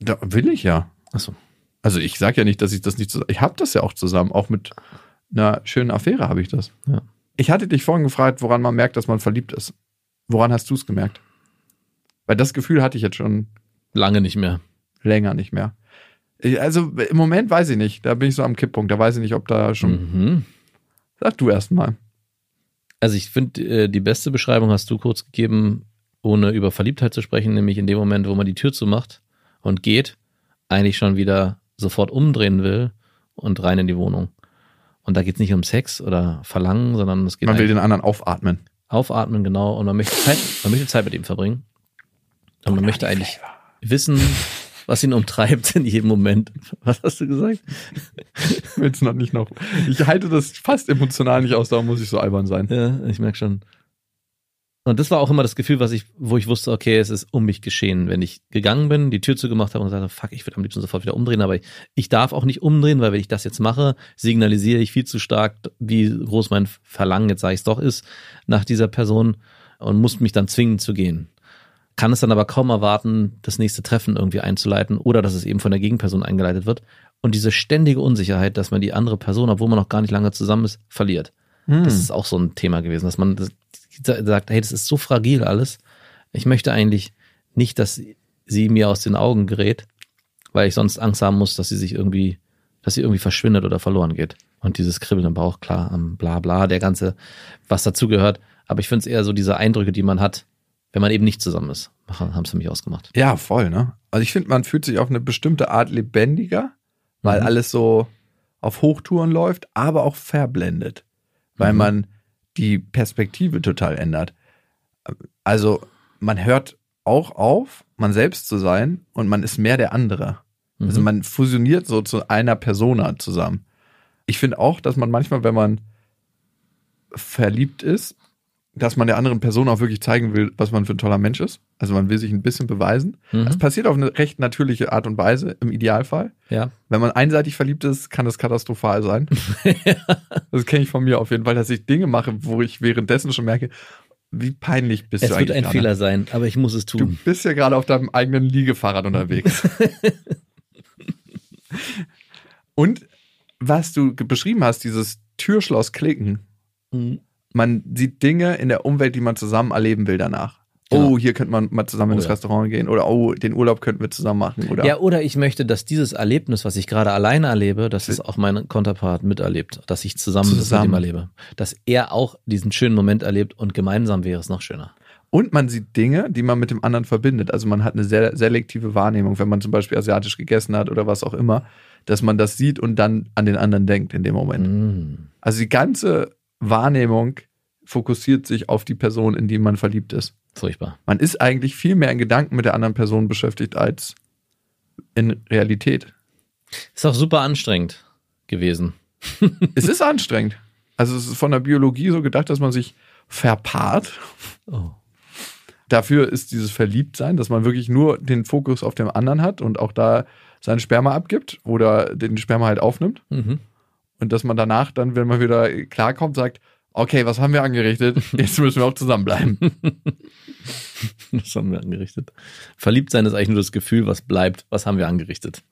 da will ich ja. Achso. Also ich sage ja nicht, dass ich das nicht zusammen. Ich habe das ja auch zusammen. Auch mit einer schönen Affäre habe ich das. Ja. Ich hatte dich vorhin gefragt, woran man merkt, dass man verliebt ist. Woran hast du es gemerkt? Weil das Gefühl hatte ich jetzt schon Lange nicht mehr. länger nicht mehr. Also im Moment weiß ich nicht. Da bin ich so am Kipppunkt. Da weiß ich nicht, ob da schon. Mhm. Sag du erst mal. Also ich finde, äh, die beste Beschreibung hast du kurz gegeben, ohne über Verliebtheit zu sprechen, nämlich in dem Moment, wo man die Tür zumacht und geht, eigentlich schon wieder sofort umdrehen will und rein in die Wohnung. Und da geht es nicht um Sex oder Verlangen, sondern es geht Man will den anderen aufatmen. aufatmen, genau, und man möchte Zeit, man möchte Zeit mit ihm verbringen. Und man möchte eigentlich wissen, was ihn umtreibt in jedem Moment. Was hast du gesagt? Will's noch nicht noch. Ich halte das fast emotional nicht aus, darum muss ich so albern sein. Ja, ich merke schon. Und das war auch immer das Gefühl, was ich, wo ich wusste, okay, es ist um mich geschehen. Wenn ich gegangen bin, die Tür zugemacht habe und gesagt habe, fuck, ich würde am liebsten sofort wieder umdrehen, aber ich, ich darf auch nicht umdrehen, weil wenn ich das jetzt mache, signalisiere ich viel zu stark, wie groß mein Verlangen, jetzt sage ich es doch, ist nach dieser Person und muss mich dann zwingen zu gehen. Kann es dann aber kaum erwarten, das nächste Treffen irgendwie einzuleiten oder dass es eben von der Gegenperson eingeleitet wird. Und diese ständige Unsicherheit, dass man die andere Person, obwohl man noch gar nicht lange zusammen ist, verliert. Hm. Das ist auch so ein Thema gewesen, dass man das, sagt, hey, das ist so fragil alles. Ich möchte eigentlich nicht, dass sie mir aus den Augen gerät, weil ich sonst Angst haben muss, dass sie sich irgendwie, dass sie irgendwie verschwindet oder verloren geht. Und dieses Kribbeln im Bauch, klar, am bla bla, der ganze, was dazugehört. Aber ich finde es eher so diese Eindrücke, die man hat, wenn man eben nicht zusammen ist. Haben es für mich ausgemacht. Ja, voll, ne? Also ich finde, man fühlt sich auf eine bestimmte Art lebendiger, weil Mhm. alles so auf Hochtouren läuft, aber auch verblendet. Weil Mhm. man die Perspektive total ändert. Also man hört auch auf, man selbst zu sein und man ist mehr der andere. Also Mhm. man fusioniert so zu einer Persona zusammen. Ich finde auch, dass man manchmal, wenn man verliebt ist, dass man der anderen Person auch wirklich zeigen will, was man für ein toller Mensch ist. Also man will sich ein bisschen beweisen. Mhm. Das passiert auf eine recht natürliche Art und Weise im Idealfall. Ja. Wenn man einseitig verliebt ist, kann das katastrophal sein. Das kenne ich von mir auf jeden Fall, dass ich Dinge mache, wo ich währenddessen schon merke, wie peinlich bist Es du wird eigentlich ein gerade. Fehler sein, aber ich muss es Du tun. bist ja gerade auf deinem eigenen Liegefahrrad unterwegs. Und was du beschrieben hast, dieses Türschloss klicken, Mhm. Man sieht Dinge in der Umwelt, die man zusammen erleben will danach. Genau. Oh, hier könnte man mal zusammen in Oh das ja. Restaurant gehen oder oh, den Urlaub könnten wir zusammen machen oder Ja, oder ich möchte, dass dieses Erlebnis, was ich gerade alleine erlebe, dass es auch mein Konterpart miterlebt, dass ich zusammen, das mit Zusammen. ihm erlebe. Dass er auch diesen schönen Moment erlebt und gemeinsam wäre es noch schöner. Und man sieht Dinge, die man mit dem anderen verbindet. Also man hat eine sehr selektive Wahrnehmung, wenn man zum Beispiel asiatisch gegessen hat oder was auch immer, dass man das sieht und dann an den anderen denkt in dem Moment. Mm. Also die ganze Wahrnehmung fokussiert sich auf die Person, in die man verliebt ist. Furchtbar. Man ist eigentlich viel mehr in Gedanken mit der anderen Person beschäftigt als in Realität. Ist auch super anstrengend gewesen. es ist anstrengend. Also es ist von der Biologie so gedacht, dass man sich verpaart. Oh. Dafür ist dieses Verliebtsein, dass man wirklich nur den Fokus auf dem anderen hat und auch da sein Sperma abgibt oder den Sperma halt aufnimmt. Mhm. Und dass man danach dann, wenn man wieder klarkommt, sagt, okay, was haben wir angerichtet? Jetzt müssen wir auch zusammenbleiben. Das haben wir angerichtet. Verliebt sein ist eigentlich nur das Gefühl, was bleibt. Was haben wir angerichtet?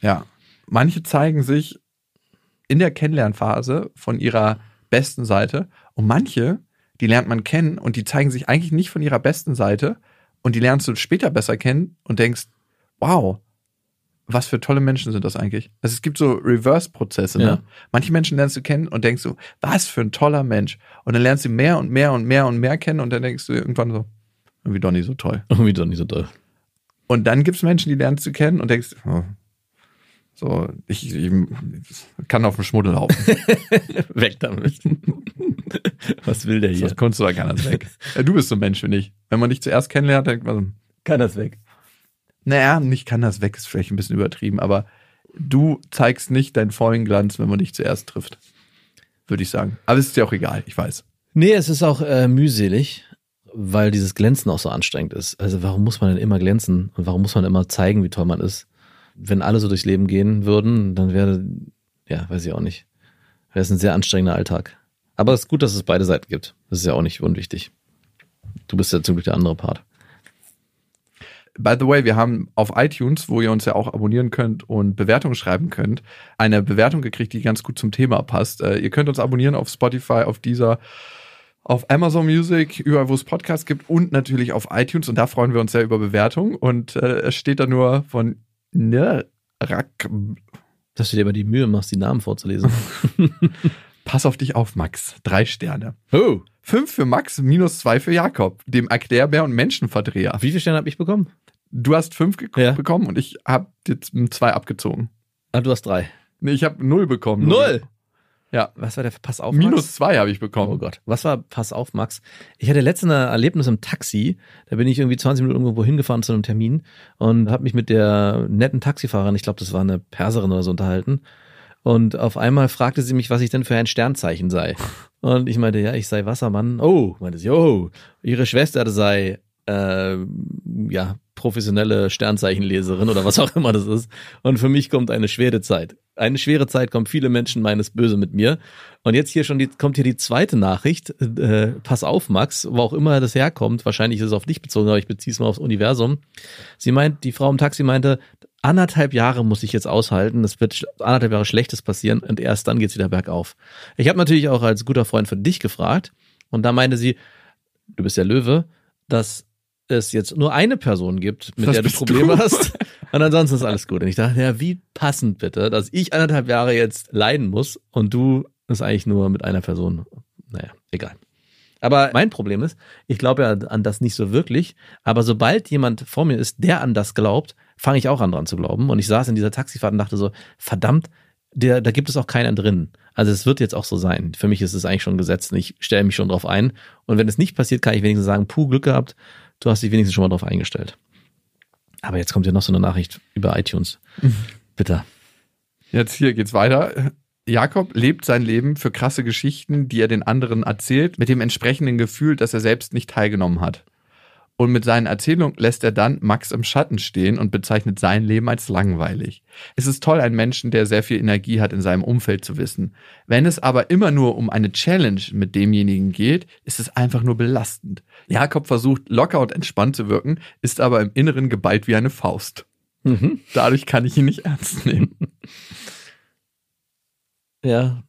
Ja. Manche zeigen sich in der Kennenlernphase von ihrer besten Seite und manche, die lernt man kennen und die zeigen sich eigentlich nicht von ihrer besten Seite und die lernst du später besser kennen und denkst, wow, was für tolle Menschen sind das eigentlich? Also es gibt so Reverse-Prozesse. Ne? Ja. Manche Menschen lernst du kennen und denkst so, was für ein toller Mensch. Und dann lernst du mehr und mehr und mehr und mehr kennen und dann denkst du irgendwann so, irgendwie doch nicht so toll. Irgendwie doch nicht so doll. Und dann gibt es Menschen, die lernst du kennen und denkst, oh, so, ich, ich kann auf dem Schmuddel laufen. Weg damit. Was will der hier? Das konntest du da keiner weg. Du bist so ein Mensch, finde ich. Wenn man dich zuerst kennenlernt, denkt man so, Kann das weg. Naja, nicht kann das weg, ist vielleicht ein bisschen übertrieben, aber du zeigst nicht deinen vollen Glanz, wenn man dich zuerst trifft. Würde ich sagen. Aber es ist dir auch egal, ich weiß. Nee, es ist auch äh, mühselig, weil dieses Glänzen auch so anstrengend ist. Also warum muss man denn immer glänzen? Und warum muss man immer zeigen, wie toll man ist? Wenn alle so durchs Leben gehen würden, dann wäre, ja, weiß ich auch nicht, wäre es ein sehr anstrengender Alltag. Aber es ist gut, dass es beide Seiten gibt. Das ist ja auch nicht unwichtig. Du bist ja zum Glück der andere Part. By the way, wir haben auf iTunes, wo ihr uns ja auch abonnieren könnt und Bewertungen schreiben könnt, eine Bewertung gekriegt, die ganz gut zum Thema passt. Äh, ihr könnt uns abonnieren auf Spotify, auf dieser, auf Amazon Music, überall wo es Podcasts gibt und natürlich auf iTunes. Und da freuen wir uns sehr über Bewertungen. Und äh, es steht da nur von ne, Rack. Dass du dir immer die Mühe machst, die Namen vorzulesen. Pass auf dich auf, Max. Drei Sterne. Oh, Fünf für Max, minus zwei für Jakob, dem Erklärbär und Menschenverdreher. wie viele Sterne habe ich bekommen? Du hast fünf Ja. bekommen und ich habe jetzt zwei abgezogen. Ah, du hast drei. Nee, ich habe null bekommen. Null? Ja. Was war der Pass auf? Max? Minus zwei habe ich bekommen. Oh Gott. Was war, pass auf, Max. Ich hatte letztens ein Erlebnis im Taxi. Da bin ich irgendwie 20 Minuten irgendwo hingefahren zu einem Termin und habe mich mit der netten Taxifahrerin, ich glaube, das war eine Perserin oder so, unterhalten. Und auf einmal fragte sie mich, was ich denn für ein Sternzeichen sei. Und ich meinte, ja, ich sei Wassermann. Oh, meinte sie, oh, ihre Schwester sei, äh, ja, professionelle Sternzeichenleserin oder was auch immer das ist. Und für mich kommt eine schwere Zeit. Eine schwere Zeit kommt viele Menschen meines böse mit mir. Und jetzt hier schon die, kommt hier die zweite Nachricht. Äh, pass auf, Max, wo auch immer das herkommt. Wahrscheinlich ist es auf dich bezogen, aber ich beziehe es mal aufs Universum. Sie meint, die Frau im Taxi meinte, anderthalb Jahre muss ich jetzt aushalten. Es wird anderthalb Jahre Schlechtes passieren und erst dann geht's wieder bergauf. Ich habe natürlich auch als guter Freund für dich gefragt und da meinte sie, du bist der Löwe, dass es jetzt nur eine Person gibt, mit Das der du Probleme du. hast. Und ansonsten ist alles gut. Und ich dachte, ja, wie passend bitte, dass ich anderthalb Jahre jetzt leiden muss und du es eigentlich nur mit einer Person. Naja, egal. Aber mein Problem ist, ich glaube ja an das nicht so wirklich, aber sobald jemand vor mir ist, der an das glaubt, fange ich auch an dran zu glauben. Und ich saß in dieser Taxifahrt und dachte so, verdammt, der, da gibt es auch keinen drin. Also es wird jetzt auch so sein. Für mich ist es eigentlich schon gesetzt und ich stelle mich schon drauf ein. Und wenn es nicht passiert, kann ich wenigstens sagen, puh, Glück gehabt, du hast dich wenigstens schon mal drauf eingestellt. Aber jetzt kommt ja noch so eine Nachricht über iTunes. Bitte. Jetzt hier geht's weiter. Jakob lebt sein Leben für krasse Geschichten, die er den anderen erzählt, mit dem entsprechenden Gefühl, dass er selbst nicht teilgenommen hat. Und mit seinen Erzählungen lässt er dann Max im Schatten stehen und bezeichnet sein Leben als langweilig. Es ist toll, einen Menschen, der sehr viel Energie hat, in seinem Umfeld zu wissen. Wenn es aber immer nur um eine Challenge mit demjenigen geht, ist es einfach nur belastend. Jakob versucht locker und entspannt zu wirken, ist aber im Inneren geballt wie eine Faust. Mhm. Dadurch kann ich ihn nicht ernst nehmen. Ja,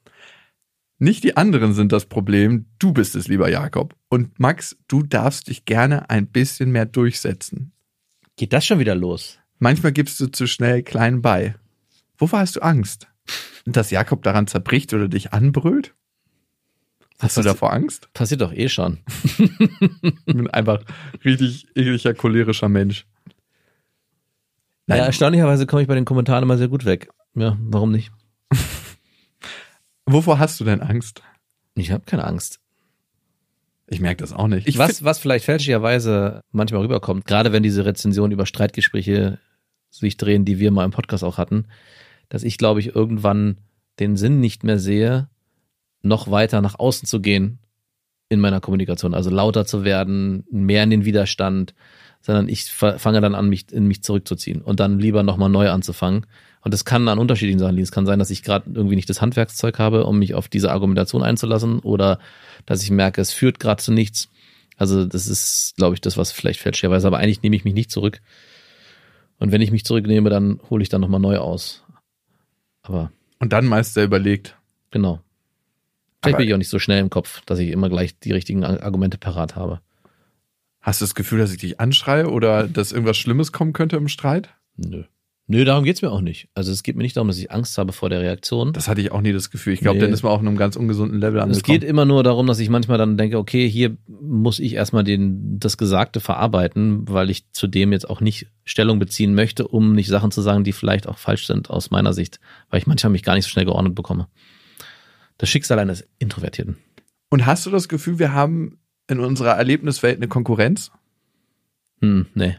Nicht die anderen sind das Problem, du bist es, lieber Jakob. Und Max, du darfst dich gerne ein bisschen mehr durchsetzen. geht das schon wieder los? Manchmal gibst du zu schnell klein bei. Wovor hast du Angst? Dass Jakob daran zerbricht oder dich anbrüllt? Hast du davor Angst? Passiert doch eh schon. Ich bin einfach richtig ekliger, cholerischer Mensch. Ja, Nein, erstaunlicherweise komme ich bei den Kommentaren immer sehr gut weg. Ja, warum nicht? Wovor hast du denn Angst? Ich habe keine Angst. Ich merke das auch nicht. Ich was, was vielleicht fälschlicherweise manchmal rüberkommt, gerade wenn diese Rezensionen über Streitgespräche sich drehen, die wir mal im Podcast auch hatten, dass ich, glaube ich, irgendwann den Sinn nicht mehr sehe, noch weiter nach außen zu gehen in meiner Kommunikation, also lauter zu werden, mehr in den Widerstand, sondern ich fange dann an, mich in mich zurückzuziehen und dann lieber nochmal neu anzufangen. Und das kann an unterschiedlichen Sachen liegen. Es kann sein, dass ich gerade irgendwie nicht das Handwerkszeug habe, um mich auf diese Argumentation einzulassen oder dass ich merke, es führt gerade zu nichts. Also das ist, glaube ich, das, was vielleicht fälschlicherweise, aber eigentlich nehme ich mich nicht zurück. Und wenn ich mich zurücknehme, dann hole ich dann nochmal neu aus. Aber. Und dann meist sehr überlegt. Genau. Vielleicht bin ich auch nicht so schnell im Kopf, dass ich immer gleich die richtigen Argumente parat habe. Hast du das Gefühl, dass ich dich anschreie oder dass irgendwas Schlimmes kommen könnte im Streit? Nö. Nö, darum geht's mir auch nicht. Also es geht mir nicht darum, dass ich Angst habe vor der Reaktion. Das hatte ich auch nie das Gefühl. Ich glaube, nee. dann ist man auf einem ganz ungesunden Level angekommen. Es geht immer nur darum, dass ich manchmal dann denke, okay, hier muss ich erstmal den, das Gesagte verarbeiten, weil ich zu dem jetzt auch nicht Stellung beziehen möchte, um nicht Sachen zu sagen, die vielleicht auch falsch sind aus meiner Sicht, weil ich manchmal mich gar nicht so schnell geordnet bekomme. Das Schicksal eines Introvertierten. Und hast du das Gefühl, wir haben in unserer Erlebniswelt eine Konkurrenz? Hm, nee.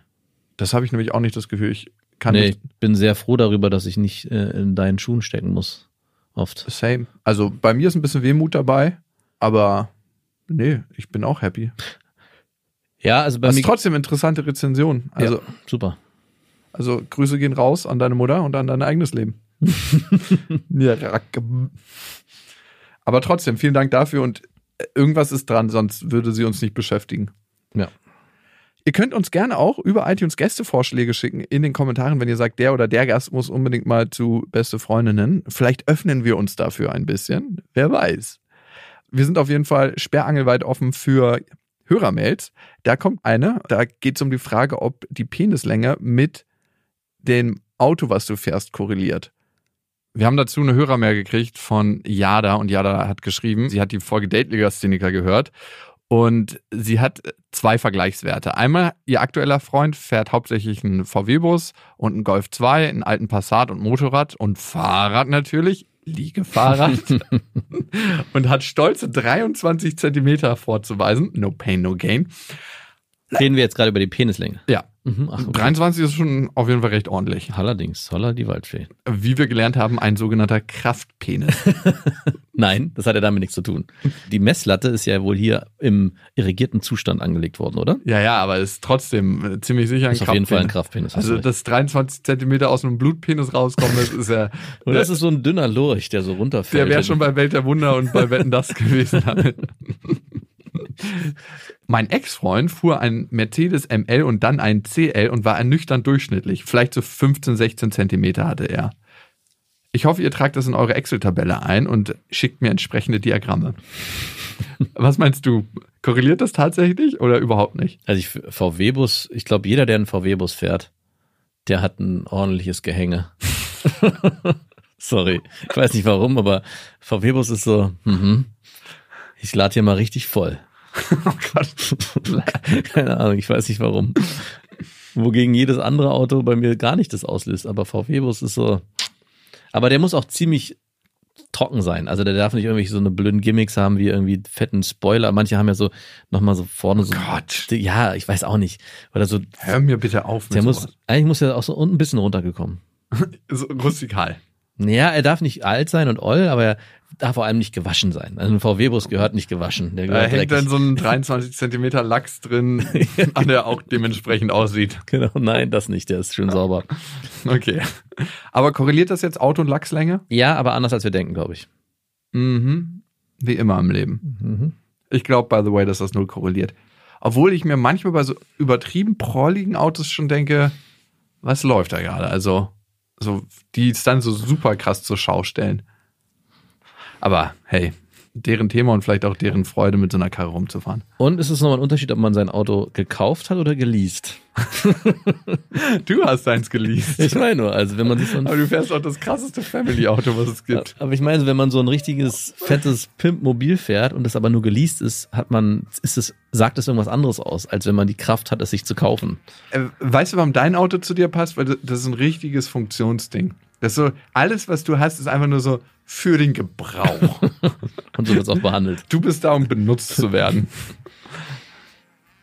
Das habe ich nämlich auch nicht das Gefühl. Ich kann nee, ich bin sehr froh darüber, dass ich nicht äh, in deinen Schuhen stecken muss. Oft. Same. Also bei mir ist ein bisschen Wehmut dabei, aber nee, ich bin auch happy. Ja, also bei das mir. ist trotzdem interessante Rezension. Also, ja, super. Also Grüße gehen raus an deine Mutter und an dein eigenes Leben. ja, aber trotzdem, vielen Dank dafür und irgendwas ist dran, sonst würde sie uns nicht beschäftigen. Ja. Ihr könnt uns gerne auch über iTunes Gästevorschläge schicken in den Kommentaren, wenn ihr sagt, der oder der Gast muss unbedingt mal zu beste Freundinnen. Vielleicht öffnen wir uns dafür ein bisschen. Wer weiß. Wir sind auf jeden Fall sperrangelweit offen für Hörermails. Da kommt eine, da geht es um die Frage, ob die Penislänge mit dem Auto, was du fährst, korreliert. Wir haben dazu eine Hörermail gekriegt von Jada und Jada hat geschrieben, sie hat die Folge Dateliga-Szeniker gehört und sie hat zwei Vergleichswerte. Einmal, ihr aktueller Freund fährt hauptsächlich einen VW-Bus und einen Golf 2, einen alten Passat und Motorrad und Fahrrad natürlich, Liegefahrrad und hat stolze 23 Zentimeter vorzuweisen. No pain, no gain. Reden wir jetzt gerade über die Penislänge? Ja. Mhm, ach, okay. 23 ist schon auf jeden Fall recht ordentlich. Allerdings, holla die Waldfee. Wie wir gelernt haben, ein sogenannter Kraftpenis. Nein, das hat ja damit nichts zu tun. Die Messlatte ist ja wohl hier im irrigierten Zustand angelegt worden, oder? Ja, ja, aber ist trotzdem äh, ziemlich sicher ein ist Kraftpenis. auf jeden Fall ein Kraftpenis. Also, dass 23 Zentimeter aus einem Blutpenis rauskommen, das ist ja... Oder das ist so ein dünner Lurch, der so runterfällt. Der wäre schon bei Welt der Wunder und bei Wetten das gewesen damit. Mein Ex-Freund fuhr ein Mercedes ML und dann ein CL und war ernüchternd durchschnittlich. Vielleicht so 15, 16 Zentimeter hatte er. Ich hoffe, ihr tragt das in eure Excel-Tabelle ein und schickt mir entsprechende Diagramme. Was meinst du? Korreliert das tatsächlich oder überhaupt nicht? Also ich VW-Bus, ich glaube, jeder, der einen VW-Bus fährt, der hat ein ordentliches Gehänge. Sorry, ich weiß nicht warum, aber VW-Bus ist so, mhm. ich lade hier mal richtig voll. oh Gott. Keine Ahnung, ich weiß nicht warum. Wogegen jedes andere Auto bei mir gar nicht das auslöst. Aber VW-Bus ist so. Aber der muss auch ziemlich trocken sein. Also der darf nicht irgendwie so eine blöden Gimmicks haben wie irgendwie fetten Spoiler. Manche haben ja so nochmal so vorne so. Gott. Ja, ich weiß auch nicht. Oder so. Hör mir bitte auf. Mit der muss, eigentlich muss er auch so ein bisschen runtergekommen. so rustikal. Ja, er darf nicht alt sein und oll, aber er darf vor allem nicht gewaschen sein. Also ein VW-Bus gehört nicht gewaschen. Der da hängt dann so ein 23 Zentimeter Lachs drin, an der auch dementsprechend aussieht. Genau, nein, das nicht, der ist schön sauber. Okay. Aber korreliert das jetzt Auto- und Lachslänge? Ja, aber anders als wir denken, glaube ich. Mhm. Wie immer im Leben. Mhm. Ich glaube, by the way, dass das null korreliert. Obwohl ich mir manchmal bei so übertrieben prolligen Autos schon denke, was läuft da gerade? Also, so, die es dann so super krass zur Schau stellen. Aber hey, deren Thema und vielleicht auch deren Freude, mit so einer Karre rumzufahren. Und ist es nochmal ein Unterschied, ob man sein Auto gekauft hat oder geleast? Du hast eins geleast. Ich meine nur, also wenn man sich so ein Aber du fährst auch das krasseste Family-Auto, was es gibt. Aber ich meine, wenn man so ein richtiges fettes Pimp-Mobil fährt und das aber nur geleast ist, hat man, ist es, sagt es irgendwas anderes aus, als wenn man die Kraft hat, es sich zu kaufen. Äh, Weißt du, warum dein Auto zu dir passt? Weil das ist ein richtiges Funktionsding. Das ist so, alles, was du hast, ist einfach nur so für den Gebrauch. Und so wird es auch behandelt. du bist da, um benutzt zu werden.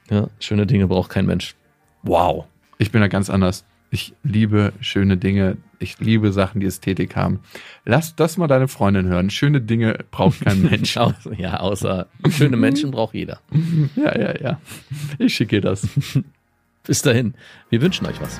Ja, schöne Dinge braucht kein Mensch. Wow. Ich bin da ganz anders. Ich liebe schöne Dinge. Ich liebe Sachen, die Ästhetik haben. Lass das mal deine Freundin hören. Schöne Dinge braucht kein Mensch. Ja, außer schöne Menschen braucht jeder. ja, ja, ja. Ich schicke dir das. Bis dahin, wir wünschen euch was.